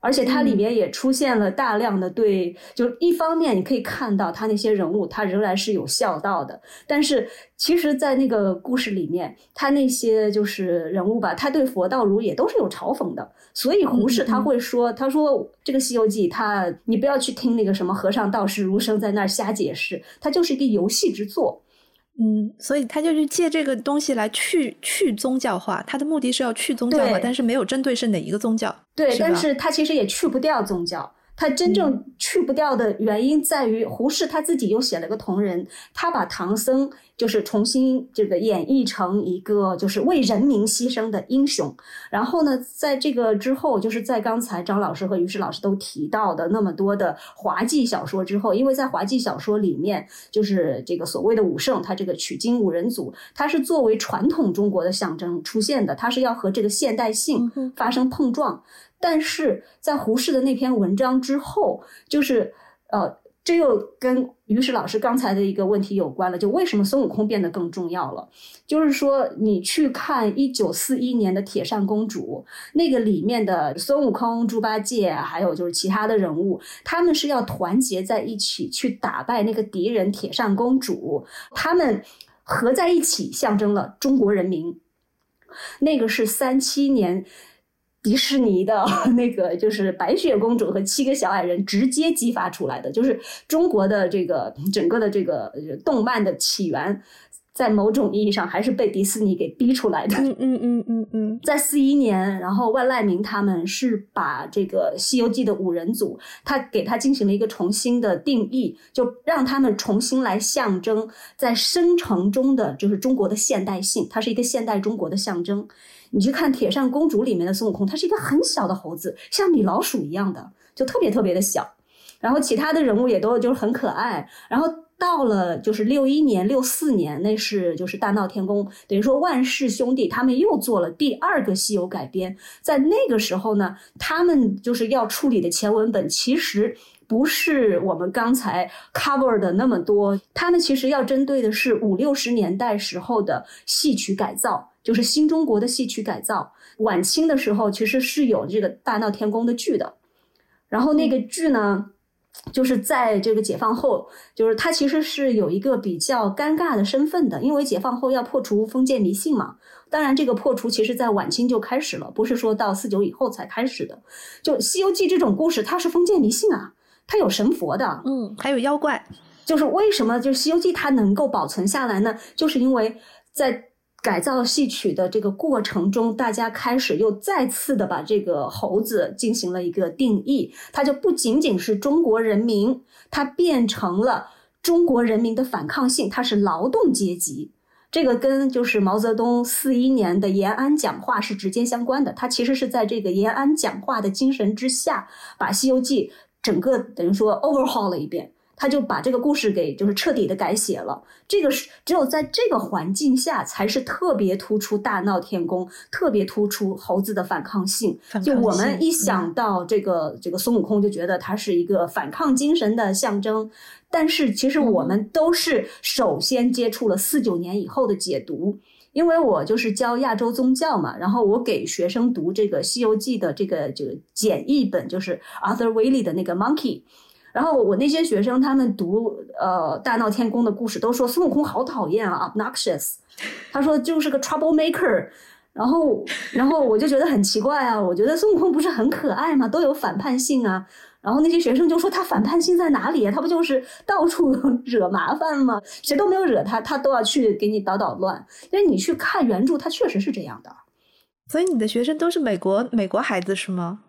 而且它里面也出现了大量的对，就一方面你可以看到他那些人物，他仍然是有孝道的，但是其实，在那个故事里面，他那些就是人物吧，他对佛道儒也都是有嘲讽的。所以胡适他会说，他说这个《西游记》，他你不要去听那个什么和尚道士儒生在那儿瞎解释，它就是一个游戏之作。嗯，所以他就是借这个东西来去去宗教化，他的目的是要去宗教化，但是没有针对是哪一个宗教。对，但是他其实也去不掉宗教。他真正去不掉的原因在于，胡适他自己又写了个同人，他把唐僧就是重新这个演绎成一个就是为人民牺牲的英雄。然后呢，在这个之后，就是在刚才张老师和于适老师都提到的那么多的滑稽小说之后，因为在滑稽小说里面，就是这个所谓的武圣，他这个取经五人组，他是作为传统中国的象征出现的，他是要和这个现代性发生碰撞。但是在胡适的那篇文章之后，就是呃，这又跟于适老师刚才的一个问题有关了，就为什么孙悟空变得更重要了？就是说，你去看一九四一年的《铁扇公主》，那个里面的孙悟空、猪八戒，还有就是其他的人物，他们是要团结在一起去打败那个敌人铁扇公主，他们合在一起象征了中国人民。那个是三七年。迪士尼的 *laughs* 那个就是白雪公主和七个小矮人直接激发出来的，就是中国的这个整个的这个动漫的起源，在某种意义上还是被迪士尼给逼出来的。嗯嗯嗯嗯嗯，在四一年，然后万籁鸣他们是把这个《西游记》的五人组，他给他进行了一个重新的定义，就让他们重新来象征在生成中的就是中国的现代性，它是一个现代中国的象征。你去看《铁扇公主》里面的孙悟空，他是一个很小的猴子，像米老鼠一样的，就特别特别的小。然后其他的人物也都就是很可爱。然后到了就是六一年、六四年，那是就是大闹天宫，等于说万氏兄弟他们又做了第二个西游改编。在那个时候呢，他们就是要处理的前文本，其实不是我们刚才 cover 的那么多，他们其实要针对的是五六十年代时候的戏曲改造。就是新中国的戏曲改造，晚清的时候其实是有这个大闹天宫的剧的，然后那个剧呢，就是在这个解放后，就是它其实是有一个比较尴尬的身份的，因为解放后要破除封建迷信嘛。当然，这个破除其实在晚清就开始了，不是说到四九以后才开始的。就《西游记》这种故事，它是封建迷信啊，它有神佛的，嗯，还有妖怪。就是为什么就《西游记》它能够保存下来呢？就是因为在改造戏曲的这个过程中，大家开始又再次的把这个猴子进行了一个定义，它就不仅仅是中国人民，它变成了中国人民的反抗性，它是劳动阶级。这个跟就是毛泽东四一年的延安讲话是直接相关的，他其实是在这个延安讲话的精神之下，把《西游记》整个等于说 overhaul 了一遍。他就把这个故事给就是彻底的改写了，这个是只有在这个环境下才是特别突出大闹天宫，特别突出猴子的反抗性。就我们一想到这个这个孙悟空，就觉得他是一个反抗精神的象征。但是其实我们都是首先接触了四九年以后的解读，因为我就是教亚洲宗教嘛，然后我给学生读这个《西游记》的这个这个简易本，就是 Arthur Waley 的那个 Monkey。然后我那些学生，他们读呃大闹天宫的故事，都说孙悟空好讨厌啊，obnoxious。他说就是个 trouble maker。然后，然后我就觉得很奇怪啊！我觉得孙悟空不是很可爱吗？都有反叛性啊。然后那些学生就说他反叛性在哪里？他不就是到处 *laughs* 惹麻烦吗？谁都没有惹他，他都要去给你捣捣乱。因为你去看原著，他确实是这样的。所以你的学生都是美国美国孩子是吗？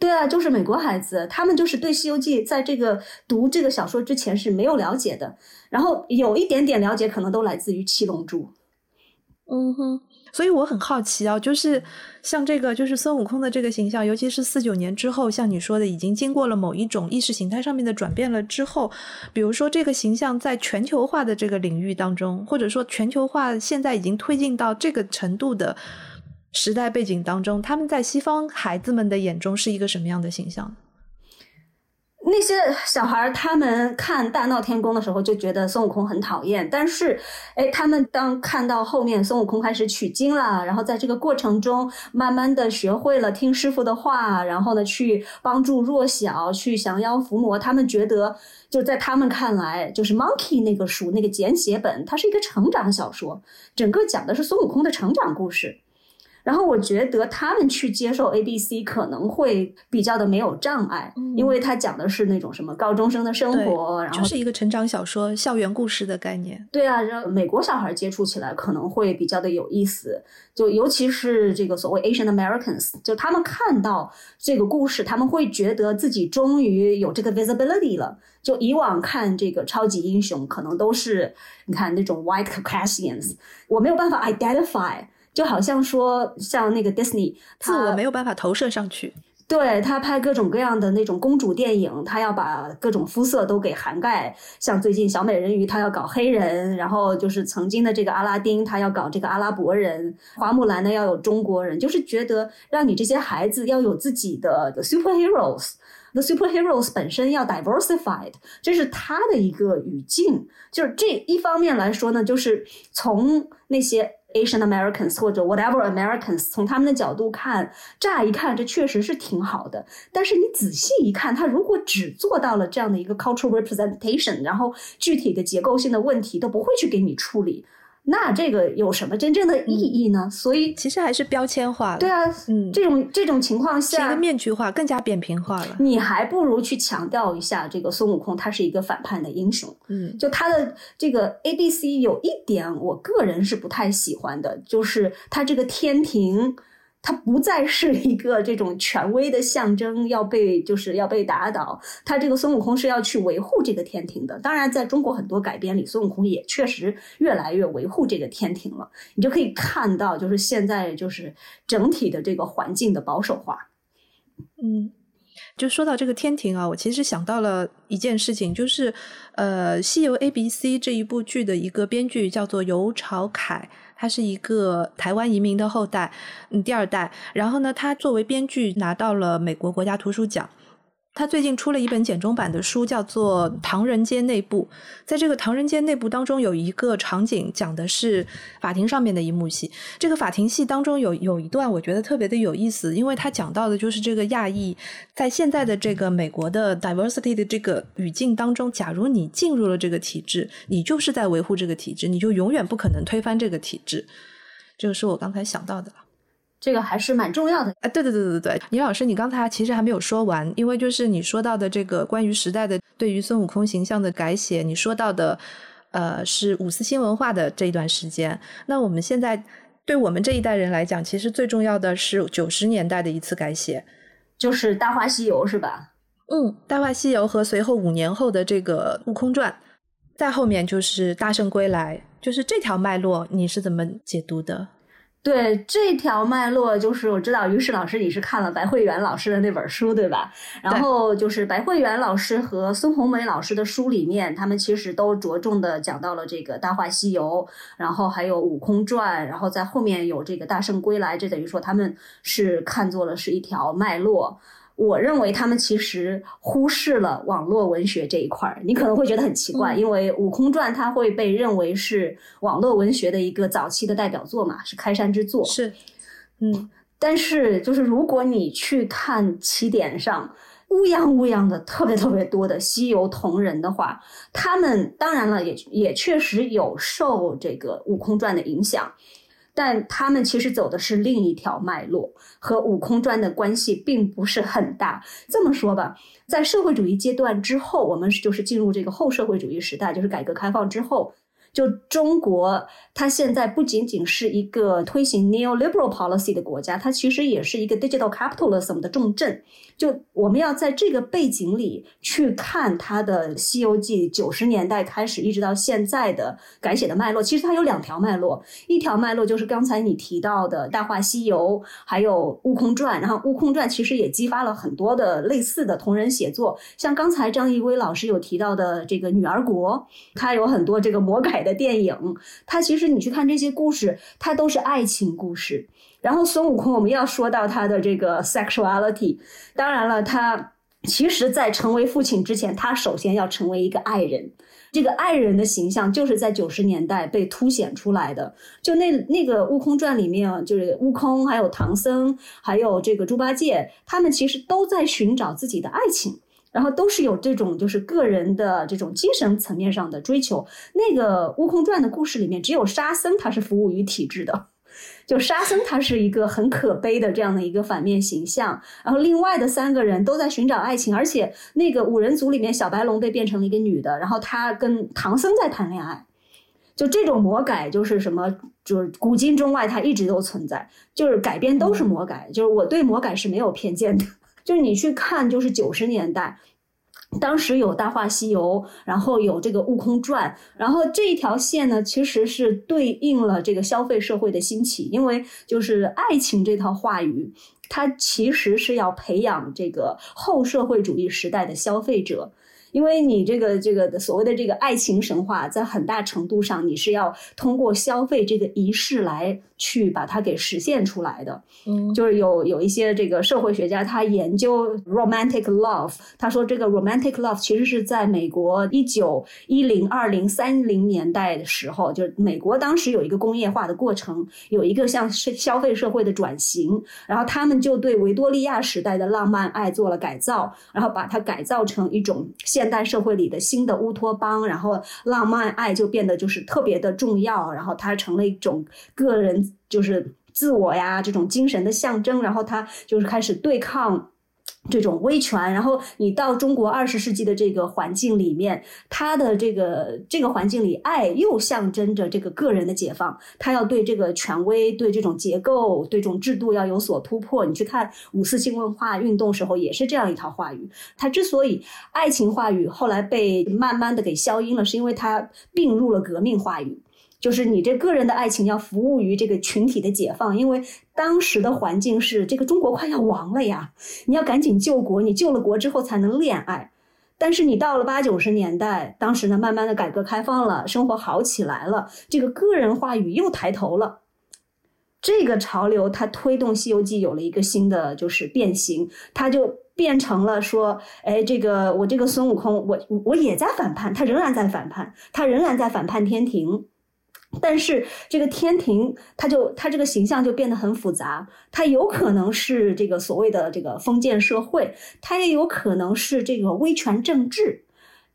对啊，就是美国孩子，他们就是对《西游记》在这个读这个小说之前是没有了解的，然后有一点点了解，可能都来自于《七龙珠》。嗯哼，所以我很好奇啊，就是像这个，就是孙悟空的这个形象，尤其是四九年之后，像你说的，已经经过了某一种意识形态上面的转变了之后，比如说这个形象在全球化的这个领域当中，或者说全球化现在已经推进到这个程度的。时代背景当中，他们在西方孩子们的眼中是一个什么样的形象？那些小孩他们看大闹天宫的时候就觉得孙悟空很讨厌，但是，哎，他们当看到后面孙悟空开始取经了，然后在这个过程中慢慢的学会了听师傅的话，然后呢去帮助弱小，去降妖伏魔，他们觉得就在他们看来，就是 Monkey 那个书那个简写本，它是一个成长小说，整个讲的是孙悟空的成长故事。然后我觉得他们去接受 A B C 可能会比较的没有障碍，因为他讲的是那种什么高中生的生活，然后就是一个成长小说、校园故事的概念。对啊，让美国小孩接触起来可能会比较的有意思，就尤其是这个所谓 Asian Americans，就他们看到这个故事，他们会觉得自己终于有这个 visibility 了。就以往看这个超级英雄，可能都是你看那种 white Caucasians，我没有办法 identify。就好像说，像那个 Disney，自我没有办法投射上去。对他拍各种各样的那种公主电影，他要把各种肤色都给涵盖。像最近小美人鱼，他要搞黑人；然后就是曾经的这个阿拉丁，他要搞这个阿拉伯人；花木兰呢要有中国人。就是觉得让你这些孩子要有自己的 superheroes，the superheroes 本身要 diversified，这是他的一个语境。就是这一方面来说呢，就是从那些。Asian Americans 或者 whatever Americans，从他们的角度看，乍一看这确实是挺好的。但是你仔细一看，他如果只做到了这样的一个 cultural representation，然后具体的结构性的问题都不会去给你处理。那这个有什么真正的意义呢？所以其实还是标签化了。对啊，嗯，这种这种情况下，是一个面具化，更加扁平化了。你还不如去强调一下，这个孙悟空他是一个反叛的英雄。嗯，就他的这个 A B C 有一点，我个人是不太喜欢的，就是他这个天庭。他不再是一个这种权威的象征，要被就是要被打倒。他这个孙悟空是要去维护这个天庭的。当然，在中国很多改编里，孙悟空也确实越来越维护这个天庭了。你就可以看到，就是现在就是整体的这个环境的保守化。嗯，就说到这个天庭啊，我其实想到了一件事情，就是呃，《西游 A B C》这一部剧的一个编剧叫做尤朝凯。他是一个台湾移民的后代，嗯，第二代。然后呢，他作为编剧拿到了美国国家图书奖。他最近出了一本简中版的书，叫做《唐人街内部》。在这个唐人街内部当中，有一个场景讲的是法庭上面的一幕戏。这个法庭戏当中有有一段，我觉得特别的有意思，因为他讲到的就是这个亚裔在现在的这个美国的 diversity 的这个语境当中，假如你进入了这个体制，你就是在维护这个体制，你就永远不可能推翻这个体制。这个是我刚才想到的。这个还是蛮重要的啊！对对对对对对，倪老师，你刚才其实还没有说完，因为就是你说到的这个关于时代的对于孙悟空形象的改写，你说到的呃是五四新文化的这一段时间。那我们现在对我们这一代人来讲，其实最重要的是九十年代的一次改写，就是《大话西游》，是吧？嗯，《大话西游》和随后五年后的这个《悟空传》，再后面就是《大圣归来》，就是这条脉络，你是怎么解读的？对这条脉络，就是我知道于适老师你是看了白慧元老师的那本书，对吧？然后就是白慧元老师和孙红梅老师的书里面，他们其实都着重的讲到了这个《大话西游》，然后还有《悟空传》，然后在后面有这个《大圣归来》，这等于说他们是看作了是一条脉络。我认为他们其实忽视了网络文学这一块儿，你可能会觉得很奇怪，因为《悟空传》它会被认为是网络文学的一个早期的代表作嘛，是开山之作。是，嗯，但是就是如果你去看起点上乌泱乌泱的特别特别多的西游同人的话，他们当然了，也也确实有受这个《悟空传》的影响。但他们其实走的是另一条脉络，和《悟空传》的关系并不是很大。这么说吧，在社会主义阶段之后，我们就是进入这个后社会主义时代，就是改革开放之后。就中国，它现在不仅仅是一个推行 neoliberal policy 的国家，它其实也是一个 digital capitalism 的重镇。就我们要在这个背景里去看它的《西游记》九十年代开始一直到现在的改写的脉络，其实它有两条脉络，一条脉络就是刚才你提到的《大话西游》，还有《悟空传》，然后《悟空传》其实也激发了很多的类似的同人写作，像刚才张艺威老师有提到的这个《女儿国》，它有很多这个魔改的电影，它其实你去看这些故事，它都是爱情故事。然后孙悟空，我们要说到他的这个 sexuality。当然了，他其实，在成为父亲之前，他首先要成为一个爱人。这个爱人的形象，就是在九十年代被凸显出来的。就那那个《悟空传》里面，就是悟空，还有唐僧，还有这个猪八戒，他们其实都在寻找自己的爱情，然后都是有这种就是个人的这种精神层面上的追求。那个《悟空传》的故事里面，只有沙僧他是服务于体制的。就沙僧他是一个很可悲的这样的一个反面形象，然后另外的三个人都在寻找爱情，而且那个五人组里面小白龙被变成了一个女的，然后他跟唐僧在谈恋爱，就这种魔改就是什么，就是古今中外它一直都存在，就是改编都是魔改，就是我对魔改是没有偏见的，就是你去看就是九十年代。当时有《大话西游》，然后有这个《悟空传》，然后这一条线呢，其实是对应了这个消费社会的兴起，因为就是爱情这套话语，它其实是要培养这个后社会主义时代的消费者。因为你这个这个所谓的这个爱情神话，在很大程度上你是要通过消费这个仪式来去把它给实现出来的。嗯，就是有有一些这个社会学家他研究 romantic love，他说这个 romantic love 其实是在美国一九一零二零三零年代的时候，就是美国当时有一个工业化的过程，有一个像是消费社会的转型，然后他们就对维多利亚时代的浪漫爱做了改造，然后把它改造成一种。现代社会里的新的乌托邦，然后浪漫爱就变得就是特别的重要，然后它成了一种个人就是自我呀这种精神的象征，然后他就是开始对抗。这种威权，然后你到中国二十世纪的这个环境里面，他的这个这个环境里，爱又象征着这个个人的解放，他要对这个权威、对这种结构、对这种制度要有所突破。你去看五四新文化运动时候，也是这样一套话语。他之所以爱情话语后来被慢慢的给消音了，是因为它并入了革命话语。就是你这个人的爱情要服务于这个群体的解放，因为当时的环境是这个中国快要亡了呀，你要赶紧救国，你救了国之后才能恋爱。但是你到了八九十年代，当时呢慢慢的改革开放了，生活好起来了，这个个人话语又抬头了，这个潮流它推动《西游记》有了一个新的就是变形，它就变成了说，哎，这个我这个孙悟空，我我也在反叛，他仍然在反叛，他仍然在反叛天庭。但是这个天庭，他就他这个形象就变得很复杂，他有可能是这个所谓的这个封建社会，他也有可能是这个威权政治。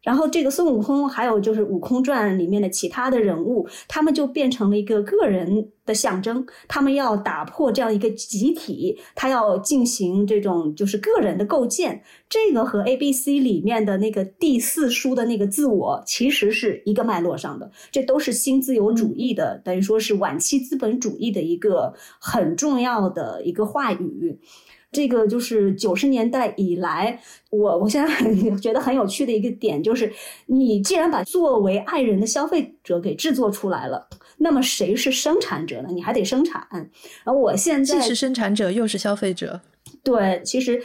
然后这个孙悟空，还有就是《悟空传》里面的其他的人物，他们就变成了一个个人的象征。他们要打破这样一个集体，他要进行这种就是个人的构建。这个和 A、B、C 里面的那个第四书的那个自我其实是一个脉络上的。这都是新自由主义的，等于说是晚期资本主义的一个很重要的一个话语。这个就是九十年代以来，我我现在很 *laughs* 觉得很有趣的一个点，就是你既然把作为爱人的消费者给制作出来了，那么谁是生产者呢？你还得生产。而我现在既是生产者又是消费者。对，其实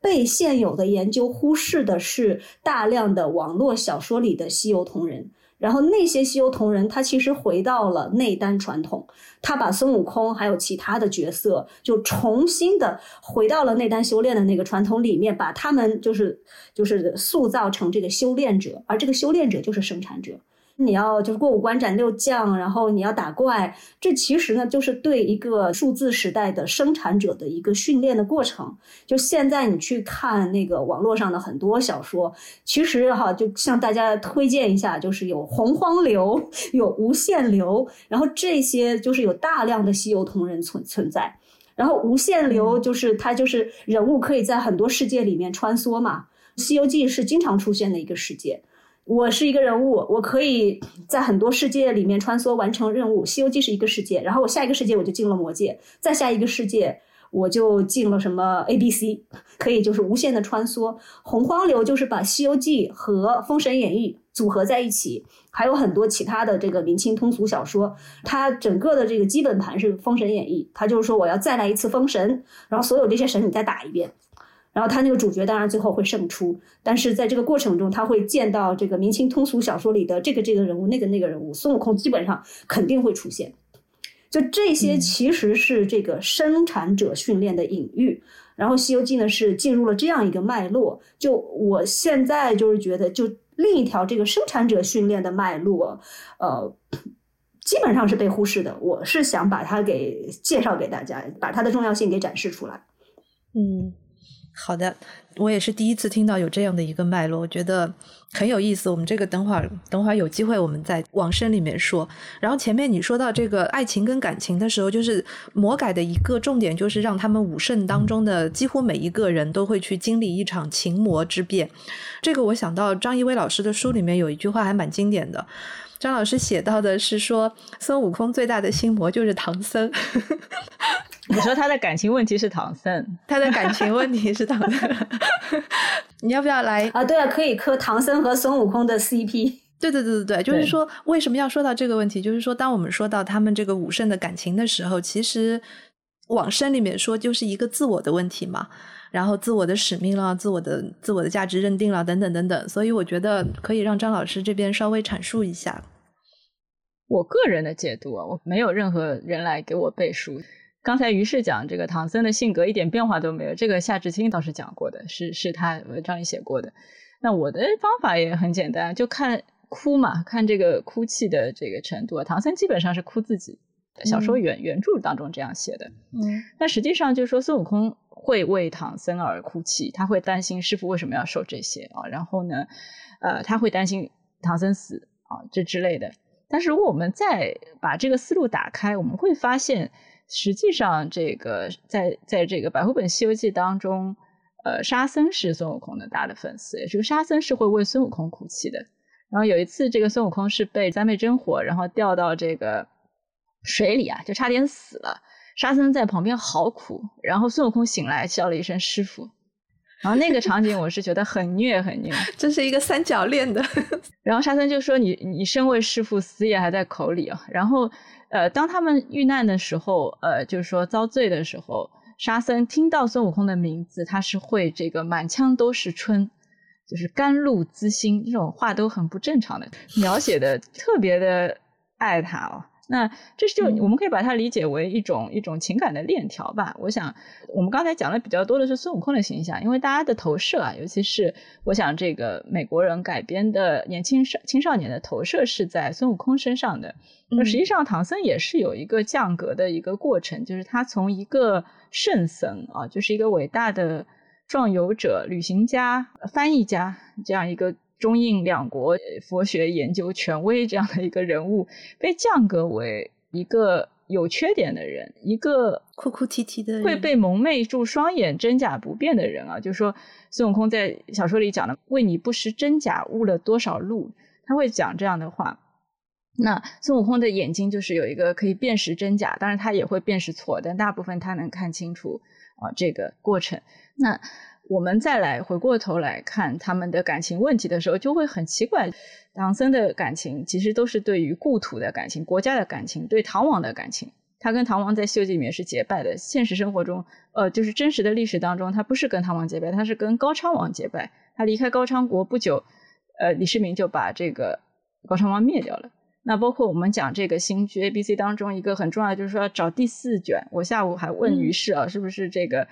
被现有的研究忽视的是大量的网络小说里的稀有同人。然后那些西游同人，他其实回到了内丹传统，他把孙悟空还有其他的角色，就重新的回到了内丹修炼的那个传统里面，把他们就是就是塑造成这个修炼者，而这个修炼者就是生产者。你要就是过五关斩六将，然后你要打怪，这其实呢就是对一个数字时代的生产者的一个训练的过程。就现在你去看那个网络上的很多小说，其实哈，就向大家推荐一下，就是有洪荒流，有无限流，然后这些就是有大量的稀有同人存存在。然后无限流就是它就是人物可以在很多世界里面穿梭嘛，《西游记》是经常出现的一个世界。我是一个人物，我可以在很多世界里面穿梭完成任务。《西游记》是一个世界，然后我下一个世界我就进了魔界，再下一个世界我就进了什么 A、B、C，可以就是无限的穿梭。洪荒流就是把《西游记》和《封神演义》组合在一起，还有很多其他的这个明清通俗小说，它整个的这个基本盘是《封神演义》，它就是说我要再来一次封神，然后所有这些神你再打一遍。然后他那个主角当然最后会胜出，但是在这个过程中，他会见到这个明清通俗小说里的这个这个人物，那个那个人物，孙悟空基本上肯定会出现。就这些其实是这个生产者训练的隐喻。然后《西游记》呢是进入了这样一个脉络。就我现在就是觉得，就另一条这个生产者训练的脉络，呃，基本上是被忽视的。我是想把它给介绍给大家，把它的重要性给展示出来。嗯。好的，我也是第一次听到有这样的一个脉络，我觉得很有意思。我们这个等会儿等会儿有机会我们再往深里面说。然后前面你说到这个爱情跟感情的时候，就是魔改的一个重点，就是让他们武圣当中的几乎每一个人都会去经历一场情魔之变。这个我想到张一威老师的书里面有一句话还蛮经典的。张老师写到的是说，孙悟空最大的心魔就是唐僧。*laughs* 你说他的感情问题是唐僧，他的感情问题是唐僧。*laughs* 你要不要来啊？对啊，可以磕唐僧和孙悟空的 CP。对对对对对，就是说为什么要说到这个问题？就是说，当我们说到他们这个武圣的感情的时候，其实往深里面说，就是一个自我的问题嘛。然后自我的使命了，自我的自我的价值认定了，等等等等。所以我觉得可以让张老师这边稍微阐述一下。我个人的解读啊，我没有任何人来给我背书。刚才于是讲这个唐僧的性格一点变化都没有，这个夏志清倒是讲过的，是是他文章里写过的。那我的方法也很简单，就看哭嘛，看这个哭泣的这个程度。唐僧基本上是哭自己，小说原原著当中这样写的。嗯，那实际上就是说孙悟空。会为唐僧而哭泣，他会担心师傅为什么要受这些啊？然后呢，呃，他会担心唐僧死啊，这之类的。但是如果我们再把这个思路打开，我们会发现，实际上这个在在这个百回本《西游记》当中，呃，沙僧是孙悟空的大的粉丝，这个沙僧是会为孙悟空哭泣的。然后有一次，这个孙悟空是被三昧真火，然后掉到这个水里啊，就差点死了。沙僧在旁边嚎苦，然后孙悟空醒来叫了一声“师傅”，然后那个场景我是觉得很虐很虐，*laughs* 这是一个三角恋的。*laughs* 然后沙僧就说：“你你身为师傅，死也还在口里啊。”然后呃，当他们遇难的时候，呃，就是说遭罪的时候，沙僧听到孙悟空的名字，他是会这个满腔都是春，就是甘露滋心，这种话都很不正常的描写的特别的爱他哦。那这是就我们可以把它理解为一种一种情感的链条吧。我想我们刚才讲的比较多的是孙悟空的形象，因为大家的投射啊，尤其是我想这个美国人改编的年轻少青少年的投射是在孙悟空身上的。那实际上唐僧也是有一个降格的一个过程，就是他从一个圣僧啊，就是一个伟大的壮游者、旅行家、翻译家这样一个。中印两国佛学研究权威这样的一个人物，被降格为一个有缺点的人，一个哭哭啼啼的，会被蒙昧住双眼、真假不辨的人啊！就是说，孙悟空在小说里讲的“为你不识真假，误了多少路”，他会讲这样的话。那孙悟空的眼睛就是有一个可以辨识真假，当然他也会辨识错，但大部分他能看清楚啊这个过程。那。我们再来回过头来看他们的感情问题的时候，就会很奇怪。唐僧的感情其实都是对于故土的感情、国家的感情、对唐王的感情。他跟唐王在《西游记》里面是结拜的，现实生活中，呃，就是真实的历史当中，他不是跟唐王结拜，他是跟高昌王结拜。他离开高昌国不久，呃，李世民就把这个高昌王灭掉了。那包括我们讲这个新剧 A B C 当中一个很重要，就是说要找第四卷。我下午还问于适啊，是不是这个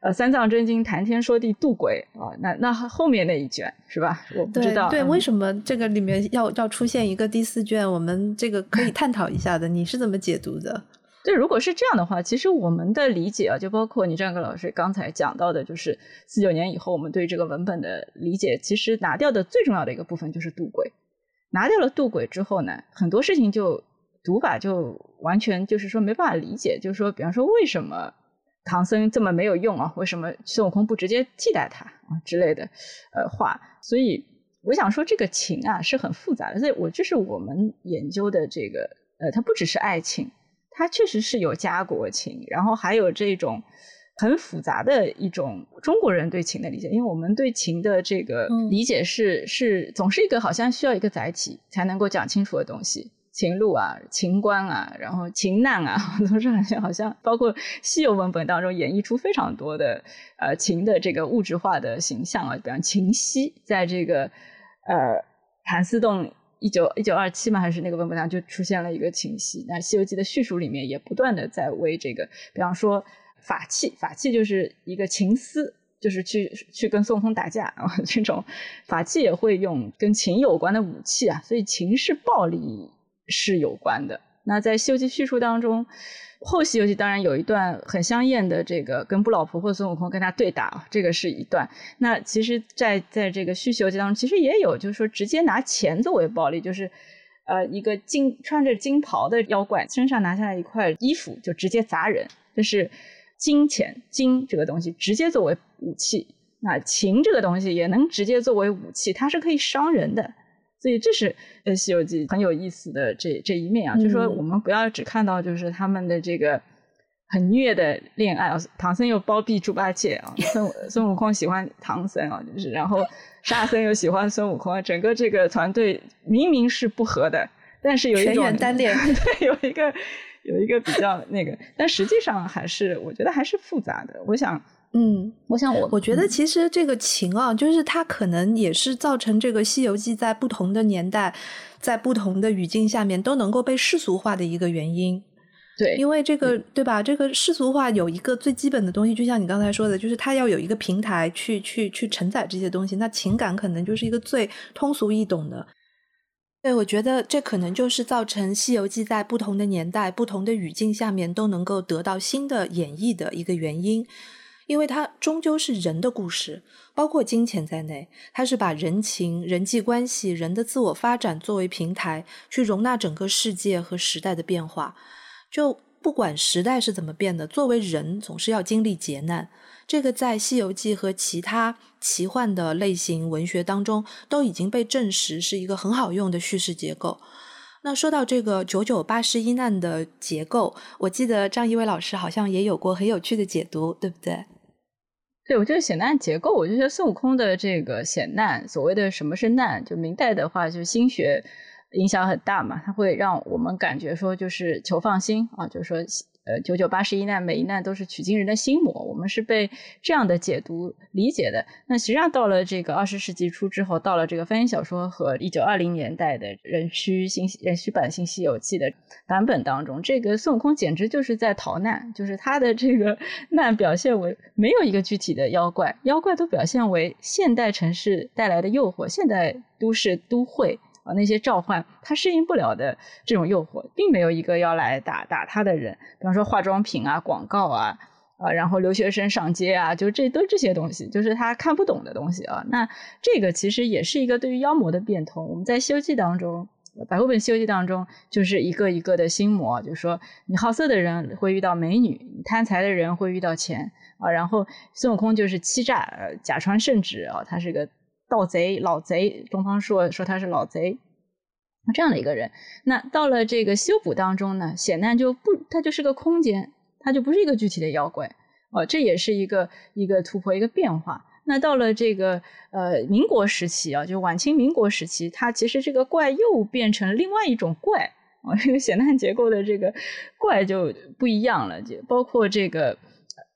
呃三藏真经谈天说地渡鬼啊？那那后面那一卷是吧？我不知道。对，为什么这个里面要要出现一个第四卷？我们这个可以探讨一下的。你是怎么解读的？对，如果是这样的话，其实我们的理解啊，就包括你张格老师刚才讲到的，就是四九年以后我们对这个文本的理解，其实拿掉的最重要的一个部分就是渡鬼。拿掉了渡鬼之后呢，很多事情就读法就完全就是说没办法理解。就是说，比方说为什么唐僧这么没有用啊？为什么孙悟空不直接替代他啊之类的呃话？所以我想说，这个情啊是很复杂的。所以我就是我们研究的这个呃，它不只是爱情。它确实是有家国情，然后还有这种很复杂的一种中国人对情的理解，因为我们对情的这个理解是是总是一个好像需要一个载体才能够讲清楚的东西，情路啊、情关啊，然后情难啊，*laughs* 总是好像好像包括西游文本当中演绎出非常多的呃情的这个物质化的形象啊，比方情溪在这个呃盘丝洞。一九一九二七嘛，还是那个文本上就出现了一个情溪。那《西游记》的叙述里面也不断的在为这个，比方说法器，法器就是一个情丝，就是去去跟孙悟空打架啊，*laughs* 这种法器也会用跟情有关的武器啊，所以情是暴力是有关的。那在《西游记》叙述当中。后《西游记》当然有一段很香艳的这个跟不老婆婆孙悟空跟他对打，这个是一段。那其实，在在这个续《西游记》当中，其实也有，就是说直接拿钱作为暴力，就是呃一个金穿着金袍的妖怪身上拿下来一块衣服就直接砸人，就是金钱金这个东西直接作为武器。那情这个东西也能直接作为武器，它是可以伤人的。所以这是呃《西游记》很有意思的这这一面啊，就是说我们不要只看到就是他们的这个很虐的恋爱啊，唐僧又包庇猪八戒啊，*laughs* 孙孙悟空喜欢唐僧啊，就是然后沙僧又喜欢孙悟空，整个这个团队明明是不和的，但是有一种单恋，*laughs* 对，有一个有一个比较 *laughs* 那个，但实际上还是我觉得还是复杂的，我想。嗯，我想我我觉得其实这个情啊，就是它可能也是造成这个《西游记》在不同的年代，在不同的语境下面都能够被世俗化的一个原因。对，因为这个对吧？这个世俗化有一个最基本的东西，就像你刚才说的，就是它要有一个平台去去去承载这些东西。那情感可能就是一个最通俗易懂的。对，我觉得这可能就是造成《西游记》在不同的年代、不同的语境下面都能够得到新的演绎的一个原因。因为它终究是人的故事，包括金钱在内，它是把人情、人际关系、人的自我发展作为平台，去容纳整个世界和时代的变化。就不管时代是怎么变的，作为人总是要经历劫难。这个在《西游记》和其他奇幻的类型文学当中都已经被证实是一个很好用的叙事结构。那说到这个九九八十一难的结构，我记得张一伟老师好像也有过很有趣的解读，对不对？对，我觉得险难结构，我就觉得孙悟空的这个险难，所谓的什么是难，就明代的话，就是心学影响很大嘛，它会让我们感觉说就是求放心啊，就是说。呃，九九八十一难，每一难都是取经人的心魔。我们是被这样的解读理解的。那实际上到了这个二十世纪初之后，到了这个翻译小说和一九二零年代的人虚新人虚版《新西游记》的版本当中，这个孙悟空简直就是在逃难，就是他的这个 *laughs* 难表现为没有一个具体的妖怪，妖怪都表现为现代城市带来的诱惑，现代都市都会。啊，那些召唤他适应不了的这种诱惑，并没有一个要来打打他的人。比方说化妆品啊、广告啊，啊，然后留学生上街啊，就这都这些东西，就是他看不懂的东西啊。那这个其实也是一个对于妖魔的变通。我们在《西游记》当中，《百货本西游记》当中，就是一个一个的心魔，就是说你好色的人会遇到美女，你贪财的人会遇到钱啊。然后孙悟空就是欺诈，呃假传圣旨啊，他是个。盗贼、老贼，东方朔说他是老贼，这样的一个人。那到了这个修补当中呢，险难就不，它就是个空间，它就不是一个具体的妖怪哦，这也是一个一个突破，一个变化。那到了这个呃民国时期啊，就晚清民国时期，它其实这个怪又变成另外一种怪啊，这个险难结构的这个怪就不一样了，就包括这个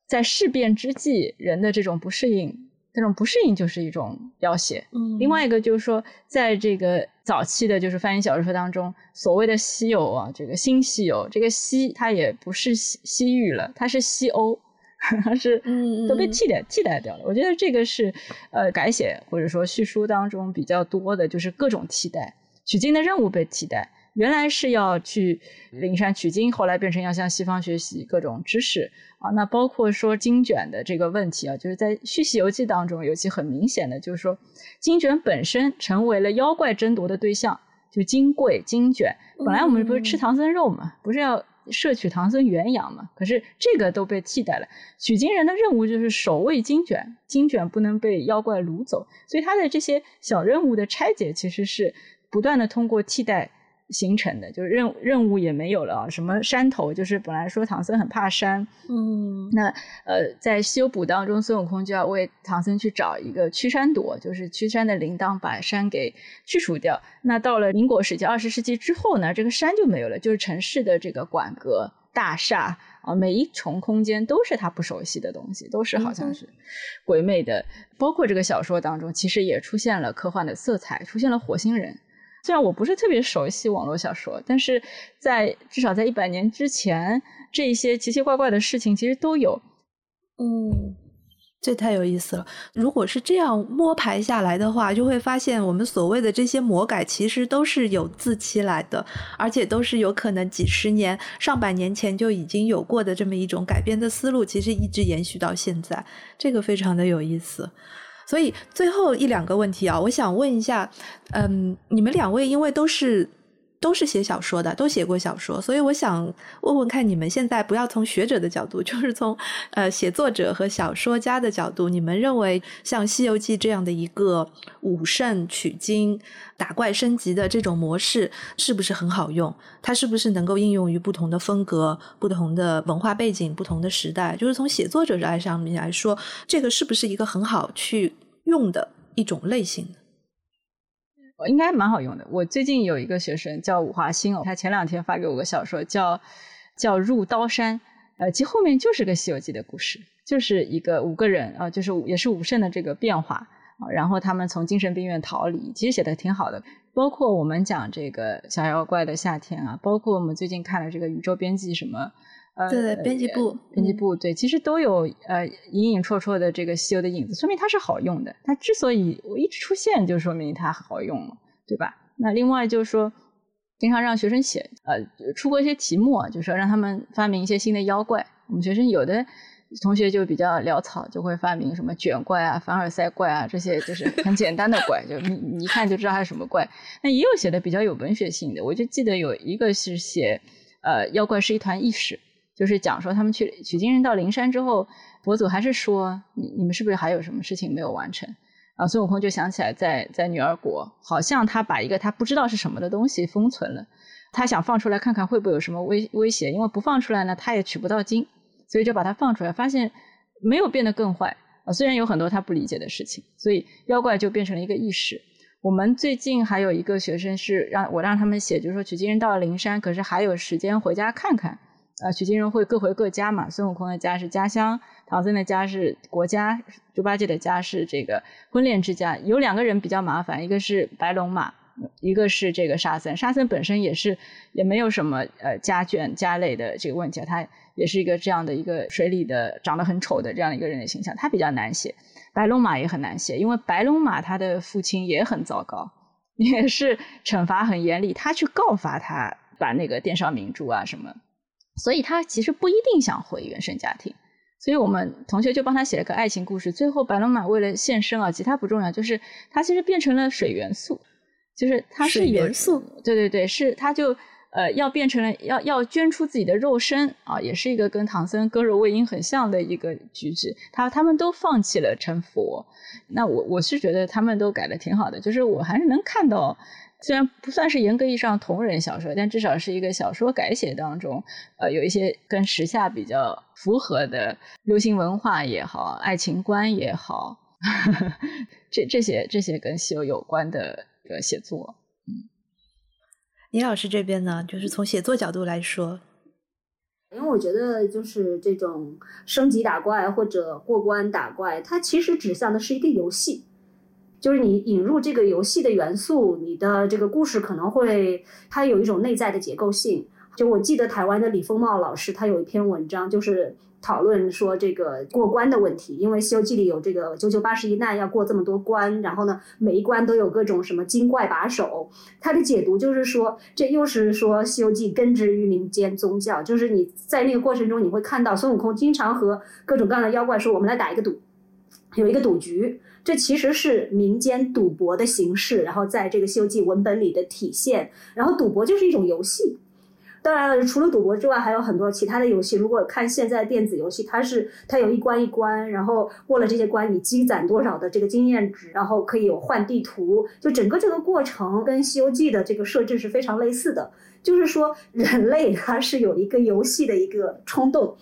在事变之际人的这种不适应。这种不适应就是一种要挟。嗯，另外一个就是说，在这个早期的就是翻译小说当中所谓的西游啊，这个新西游，这个西它也不是西西域了，它是西欧，*laughs* 它是都被替代替代掉了。我觉得这个是呃改写或者说叙述当中比较多的，就是各种替代，取经的任务被替代。原来是要去灵山取经，后来变成要向西方学习各种知识啊。那包括说经卷的这个问题啊，就是在《续西游记》当中，尤其很明显的就是说，经卷本身成为了妖怪争夺的对象。就金贵、经卷，本来我们不是吃唐僧肉嘛，不是要摄取唐僧原养嘛？可是这个都被替代了。取经人的任务就是守卫经卷，经卷不能被妖怪掳走。所以他的这些小任务的拆解，其实是不断的通过替代。形成的就是任任务也没有了啊，什么山头就是本来说唐僧很怕山，嗯，那呃在修补当中，孙悟空就要为唐僧去找一个驱山朵，就是驱山的铃铛，把山给去除掉。那到了民国时期、二十世纪之后呢，这个山就没有了，就是城市的这个馆阁、大厦啊，每一重空间都是他不熟悉的东西，都是好像是鬼魅的。包括这个小说当中，其实也出现了科幻的色彩，出现了火星人。虽然我不是特别熟悉网络小说，但是在至少在一百年之前，这些奇奇怪怪的事情其实都有。嗯，这太有意思了。如果是这样摸排下来的话，就会发现我们所谓的这些魔改，其实都是有自期来的，而且都是有可能几十年、上百年前就已经有过的这么一种改编的思路，其实一直延续到现在，这个非常的有意思。所以最后一两个问题啊，我想问一下，嗯，你们两位因为都是都是写小说的，都写过小说，所以我想问问看，你们现在不要从学者的角度，*laughs* 就是从呃写作者和小说家的角度，你们认为像《西游记》这样的一个武圣取经、打怪升级的这种模式，是不是很好用？它是不是能够应用于不同的风格、不同的文化背景、不同的时代？就是从写作者来上面来说，这个是不是一个很好去？用的一种类型，应该蛮好用的。我最近有一个学生叫武华新，他前两天发给我个小说，叫叫入刀山，呃，其实后面就是个《西游记》的故事，就是一个五个人啊，就是也是武圣的这个变化啊，然后他们从精神病院逃离，其实写的挺好的。包括我们讲这个小妖怪的夏天啊，包括我们最近看了这个宇宙编辑什么。对编辑部，编辑部对，其实都有呃隐隐绰绰的这个西游的影子，说明它是好用的。它之所以我一直出现，就说明它好用了，对吧？那另外就是说，经常让学生写，呃，出过一些题目，就是说让他们发明一些新的妖怪。我们学生有的同学就比较潦草，就会发明什么卷怪啊、凡尔赛怪啊这些，就是很简单的怪，就你你一看就知道它是什么怪。那也有写的比较有文学性的，我就记得有一个是写，呃，妖怪是一团意识。就是讲说他们去取经人到灵山之后，佛祖还是说你你们是不是还有什么事情没有完成？啊，孙悟空就想起来在在女儿国，好像他把一个他不知道是什么的东西封存了，他想放出来看看会不会有什么威威胁，因为不放出来呢他也取不到经，所以就把它放出来，发现没有变得更坏啊，虽然有很多他不理解的事情，所以妖怪就变成了一个意识。我们最近还有一个学生是让我让他们写，就是说取经人到了灵山，可是还有时间回家看看。呃，取经人会各回各家嘛。孙悟空的家是家乡，唐僧的家是国家，猪八戒的家是这个婚恋之家。有两个人比较麻烦，一个是白龙马，一个是这个沙僧。沙僧本身也是也没有什么呃家眷家累的这个问题，他也是一个这样的一个水里的长得很丑的这样一个人的形象，他比较难写。白龙马也很难写，因为白龙马他的父亲也很糟糕，*laughs* 也是惩罚很严厉，他去告发他把那个殿上明珠啊什么。所以他其实不一定想回原生家庭，所以我们同学就帮他写了个爱情故事。最后白龙马为了献身啊，其他不重要，就是他其实变成了水元素，就是他是元素，对对对，是他就呃要变成了要要捐出自己的肉身啊，也是一个跟唐僧割肉喂鹰很像的一个举止。他他们都放弃了成佛，那我我是觉得他们都改的挺好的，就是我还是能看到。虽然不算是严格意义上同人小说，但至少是一个小说改写当中，呃，有一些跟时下比较符合的流行文化也好，爱情观也好，*laughs* 这这些这些跟西游有关的个写作，嗯，倪老师这边呢，就是从写作角度来说，因为我觉得就是这种升级打怪或者过关打怪，它其实指向的是一个游戏。就是你引入这个游戏的元素，你的这个故事可能会它有一种内在的结构性。就我记得台湾的李丰茂老师，他有一篇文章，就是讨论说这个过关的问题。因为《西游记》里有这个九九八十一难要过这么多关，然后呢，每一关都有各种什么精怪把守。他的解读就是说，这又是说《西游记》根植于民间宗教，就是你在那个过程中，你会看到孙悟空经常和各种各样的妖怪说：“我们来打一个赌，有一个赌局。”这其实是民间赌博的形式，然后在这个《西游记》文本里的体现。然后赌博就是一种游戏。当然了，除了赌博之外，还有很多其他的游戏。如果看现在的电子游戏，它是它有一关一关，然后过了这些关，你积攒多少的这个经验值，然后可以有换地图。就整个这个过程跟《西游记》的这个设置是非常类似的，就是说人类它是有一个游戏的一个冲动。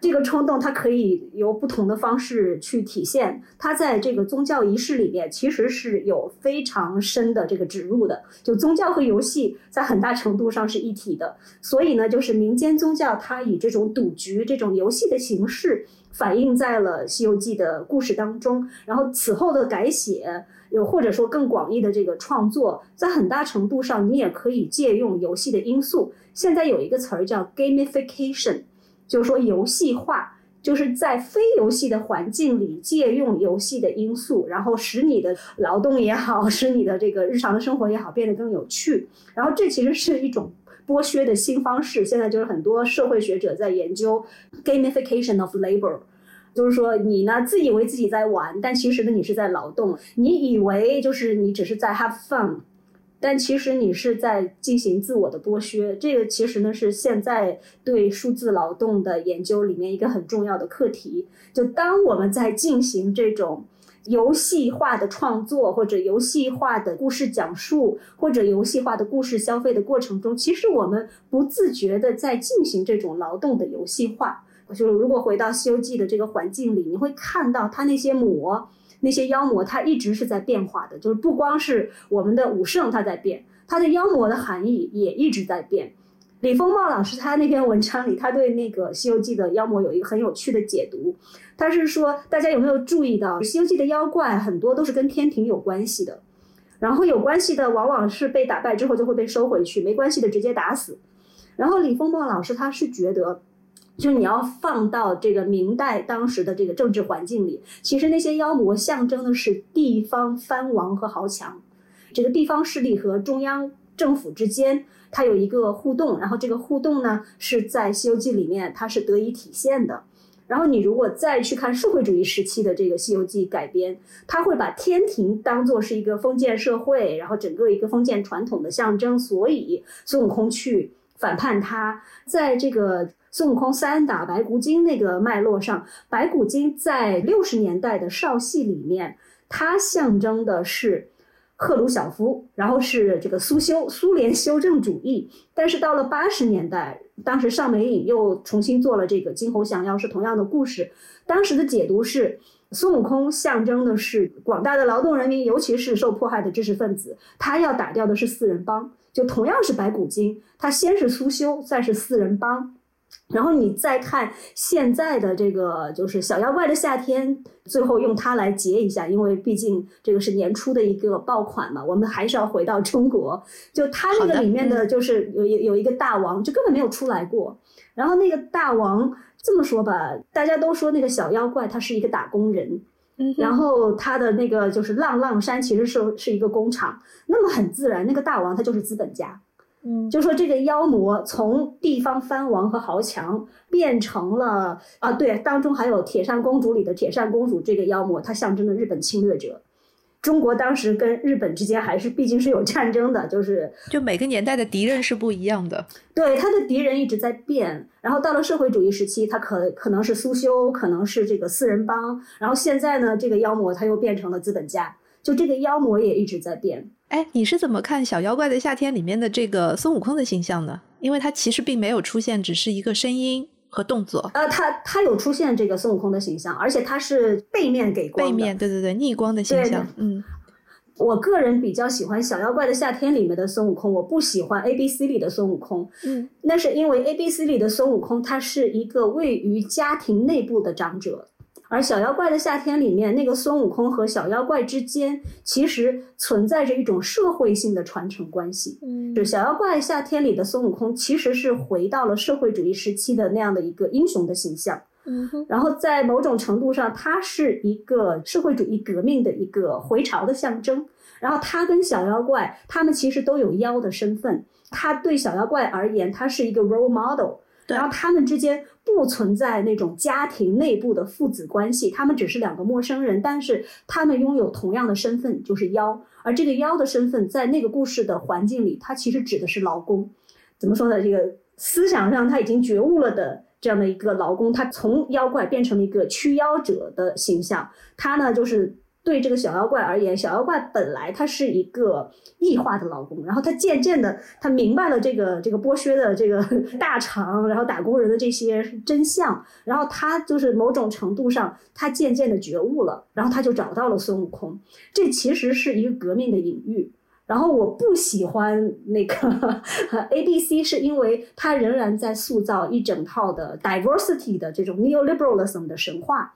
这个冲动，它可以由不同的方式去体现。它在这个宗教仪式里面，其实是有非常深的这个植入的。就宗教和游戏在很大程度上是一体的。所以呢，就是民间宗教它以这种赌局、这种游戏的形式反映在了《西游记》的故事当中。然后此后的改写，又或者说更广义的这个创作，在很大程度上你也可以借用游戏的因素。现在有一个词儿叫 gamification。就是说，游戏化就是在非游戏的环境里借用游戏的因素，然后使你的劳动也好，使你的这个日常的生活也好变得更有趣。然后这其实是一种剥削的新方式。现在就是很多社会学者在研究 gamification of labor，就是说你呢自以为自己在玩，但其实呢你是在劳动。你以为就是你只是在 have fun。但其实你是在进行自我的剥削，这个其实呢是现在对数字劳动的研究里面一个很重要的课题。就当我们在进行这种游戏化的创作，或者游戏化的故事讲述，或者游戏化的故事消费的过程中，其实我们不自觉的在进行这种劳动的游戏化。就是如果回到《西游记》的这个环境里，你会看到它那些魔。那些妖魔，它一直是在变化的，就是不光是我们的武圣它在变，它的妖魔的含义也一直在变。李丰茂老师他那篇文章里，他对那个《西游记》的妖魔有一个很有趣的解读。他是说，大家有没有注意到，《西游记》的妖怪很多都是跟天庭有关系的，然后有关系的往往是被打败之后就会被收回去，没关系的直接打死。然后李丰茂老师他是觉得。就是你要放到这个明代当时的这个政治环境里，其实那些妖魔象征的是地方藩王和豪强，这个地方势力和中央政府之间，它有一个互动，然后这个互动呢是在《西游记》里面它是得以体现的。然后你如果再去看社会主义时期的这个《西游记》改编，他会把天庭当做是一个封建社会，然后整个一个封建传统的象征，所以孙悟空去反叛他，在这个。孙悟空三打白骨精那个脉络上，白骨精在六十年代的少戏里面，它象征的是赫鲁晓夫，然后是这个苏修苏联修正主义。但是到了八十年代，当时尚美影又重新做了这个《金猴降妖》，是同样的故事。当时的解读是，孙悟空象征的是广大的劳动人民，尤其是受迫害的知识分子，他要打掉的是四人帮。就同样是白骨精，他先是苏修，再是四人帮。然后你再看现在的这个，就是小妖怪的夏天，最后用它来结一下，因为毕竟这个是年初的一个爆款嘛，我们还是要回到中国。就它那个里面的就是有有有一个大王，就根本没有出来过。然后那个大王这么说吧，大家都说那个小妖怪他是一个打工人，然后他的那个就是浪浪山其实是是一个工厂，那么很自然，那个大王他就是资本家。嗯，就说这个妖魔从地方藩王和豪强变成了啊，对，当中还有铁扇公主里的铁扇公主这个妖魔，它象征着日本侵略者。中国当时跟日本之间还是毕竟是有战争的，就是就每个年代的敌人是不一样的。对，他的敌人一直在变。然后到了社会主义时期，他可可能是苏修，可能是这个四人帮。然后现在呢，这个妖魔他又变成了资本家，就这个妖魔也一直在变。哎，你是怎么看《小妖怪的夏天》里面的这个孙悟空的形象呢？因为他其实并没有出现，只是一个声音和动作。呃，他他有出现这个孙悟空的形象，而且他是背面给光背面，对对对，逆光的形象。嗯，我个人比较喜欢《小妖怪的夏天》里面的孙悟空，我不喜欢 A B C 里的孙悟空。嗯，那是因为 A B C 里的孙悟空他是一个位于家庭内部的长者。而《小妖怪的夏天》里面那个孙悟空和小妖怪之间，其实存在着一种社会性的传承关系。嗯是《小妖怪夏天》里的孙悟空，其实是回到了社会主义时期的那样的一个英雄的形象。嗯哼，然后在某种程度上，他是一个社会主义革命的一个回潮的象征。然后他跟小妖怪，他们其实都有妖的身份。他对小妖怪而言，他是一个 role model。对然后他们之间不存在那种家庭内部的父子关系，他们只是两个陌生人，但是他们拥有同样的身份，就是妖。而这个妖的身份，在那个故事的环境里，它其实指的是劳工。怎么说呢？这个思想上他已经觉悟了的这样的一个劳工，他从妖怪变成了一个驱妖者的形象。他呢，就是对这个小妖怪而言，小妖怪本来他是一个异化的劳工，然后他渐渐的他明白了这个这个剥削的这个 *laughs* 大厂，然后打工人的这些真相，然后他就是某种程度上他渐渐的觉悟了，然后他就找到了孙悟空。这其实是一个革命的隐喻。然后我不喜欢那个 *laughs* A B C，是因为它仍然在塑造一整套的 diversity 的这种 neoliberalism 的神话。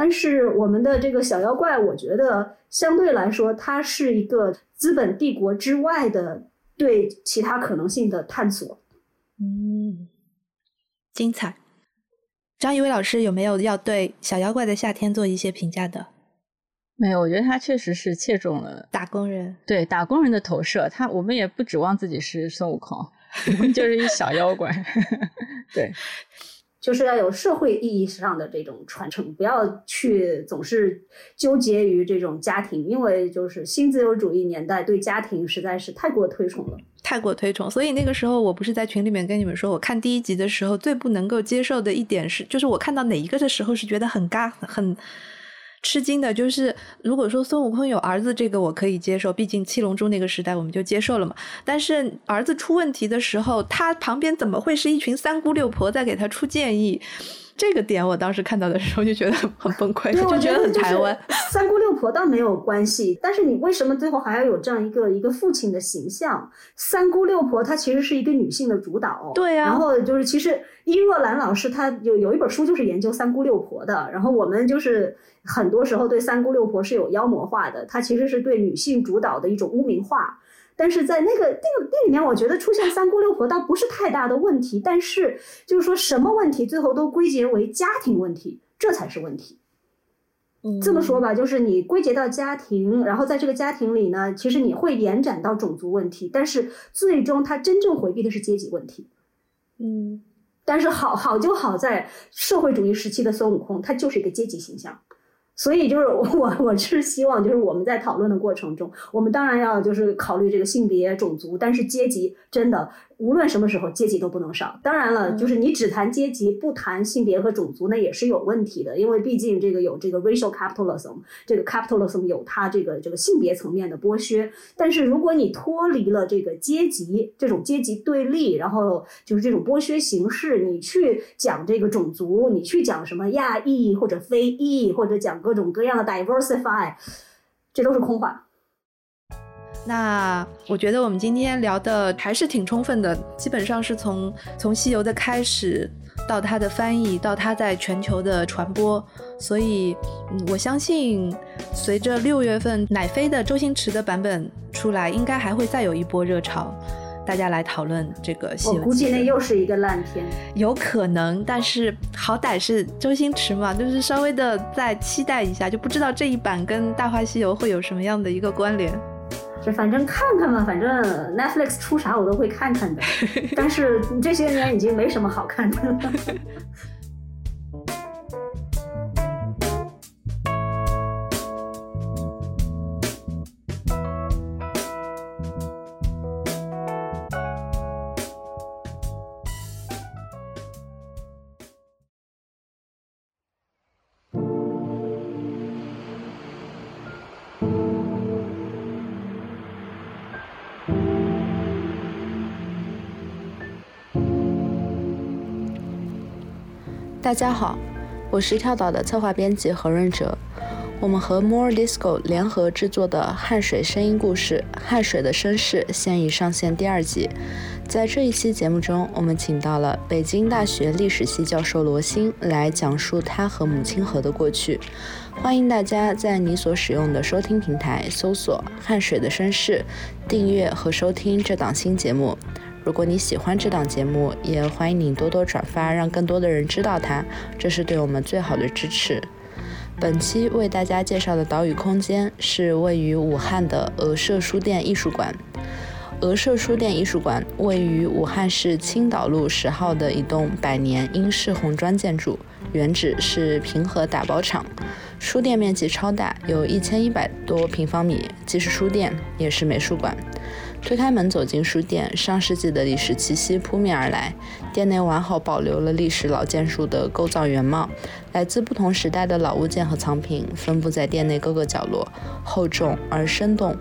但是我们的这个小妖怪，我觉得相对来说，它是一个资本帝国之外的对其他可能性的探索。嗯，精彩。张一伟老师有没有要对《小妖怪的夏天》做一些评价的？没有，我觉得他确实是切中了打工人，对打工人的投射。他我们也不指望自己是孙悟空，我们就是一小妖怪。*laughs* 对，就是要有社会意义上的这种传承，不要去总是纠结于这种家庭，因为就是新自由主义年代对家庭实在是太过推崇了。太过推崇，所以那个时候我不是在群里面跟你们说，我看第一集的时候最不能够接受的一点是，就是我看到哪一个的时候是觉得很尬、很吃惊的，就是如果说孙悟空有儿子，这个我可以接受，毕竟七龙珠那个时代我们就接受了嘛。但是儿子出问题的时候，他旁边怎么会是一群三姑六婆在给他出建议？这个点我当时看到的时候就觉得很崩溃，对，就觉得很台湾。三姑六婆倒没有关系，但是你为什么最后还要有这样一个一个父亲的形象？三姑六婆她其实是一个女性的主导，对呀然后就是其实伊若兰老师她有有一本书就是研究三姑六婆的，然后我们就是很多时候对三姑六婆是有妖魔化的，她其实是对女性主导的一种污名化。但是在那个那个那里面，我觉得出现三姑六婆倒不是太大的问题，但是就是说什么问题最后都归结为家庭问题，这才是问题。这么说吧，就是你归结到家庭，然后在这个家庭里呢，其实你会延展到种族问题，但是最终他真正回避的是阶级问题。嗯，但是好好就好在社会主义时期的孙悟空，他就是一个阶级形象。所以就是我 *laughs* 我是希望就是我们在讨论的过程中，我们当然要就是考虑这个性别、种族，但是阶级真的无论什么时候阶级都不能少。当然了，就是你只谈阶级不谈性别和种族，那也是有问题的，因为毕竟这个有这个 racial capitalism，这个 capitalism 有它这个这个性别层面的剥削。但是如果你脱离了这个阶级这种阶级对立，然后就是这种剥削形式，你去讲这个种族，你去讲什么亚裔或者非裔，或者讲各种各样的 diversify，这都是空话。那我觉得我们今天聊的还是挺充分的，基本上是从从西游的开始到它的翻译，到它在全球的传播，所以嗯，我相信随着六月份奶飞的周星驰的版本出来，应该还会再有一波热潮，大家来讨论这个《西游记》。我估计那又是一个烂片。有可能，但是好歹是周星驰嘛，就是稍微的再期待一下，就不知道这一版跟《大话西游》会有什么样的一个关联。就反正看看吧，反正 Netflix 出啥我都会看看的。*laughs* 但是这些年已经没什么好看的了。大家好，我是跳岛的策划编辑何润哲。我们和 More Disco 联合制作的汗水声音故事《汗水的身世》现已上线第二集。在这一期节目中，我们请到了北京大学历史系教授罗欣来讲述他和母亲河的过去。欢迎大家在你所使用的收听平台搜索《汗水的身世》，订阅和收听这档新节目。如果你喜欢这档节目，也欢迎你多多转发，让更多的人知道它，这是对我们最好的支持。本期为大家介绍的岛屿空间是位于武汉的鹅舍书店艺术馆。鹅舍书店艺术馆位于武汉市青岛路十号的一栋百年英式红砖建筑，原址是平和打包厂。书店面积超大，有一千一百多平方米，既是书店，也是美术馆。推开门走进书店，上世纪的历史气息扑面而来。店内完好保留了历史老建筑的构造原貌，来自不同时代的老物件和藏品分布在店内各个角落，厚重而生动。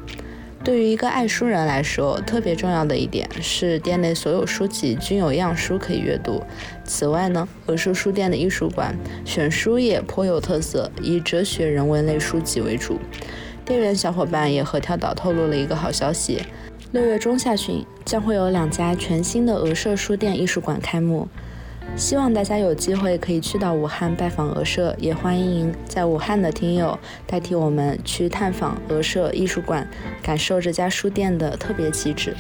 对于一个爱书人来说，特别重要的一点是店内所有书籍均有样书可以阅读。此外呢，鹅舍书店的艺术馆选书也颇有特色，以哲学、人文类书籍为主。店员小伙伴也和跳岛透露了一个好消息。六月中下旬将会有两家全新的俄舍书店艺术馆开幕，希望大家有机会可以去到武汉拜访俄舍，也欢迎在武汉的听友代替我们去探访俄舍艺术馆，感受这家书店的特别气质。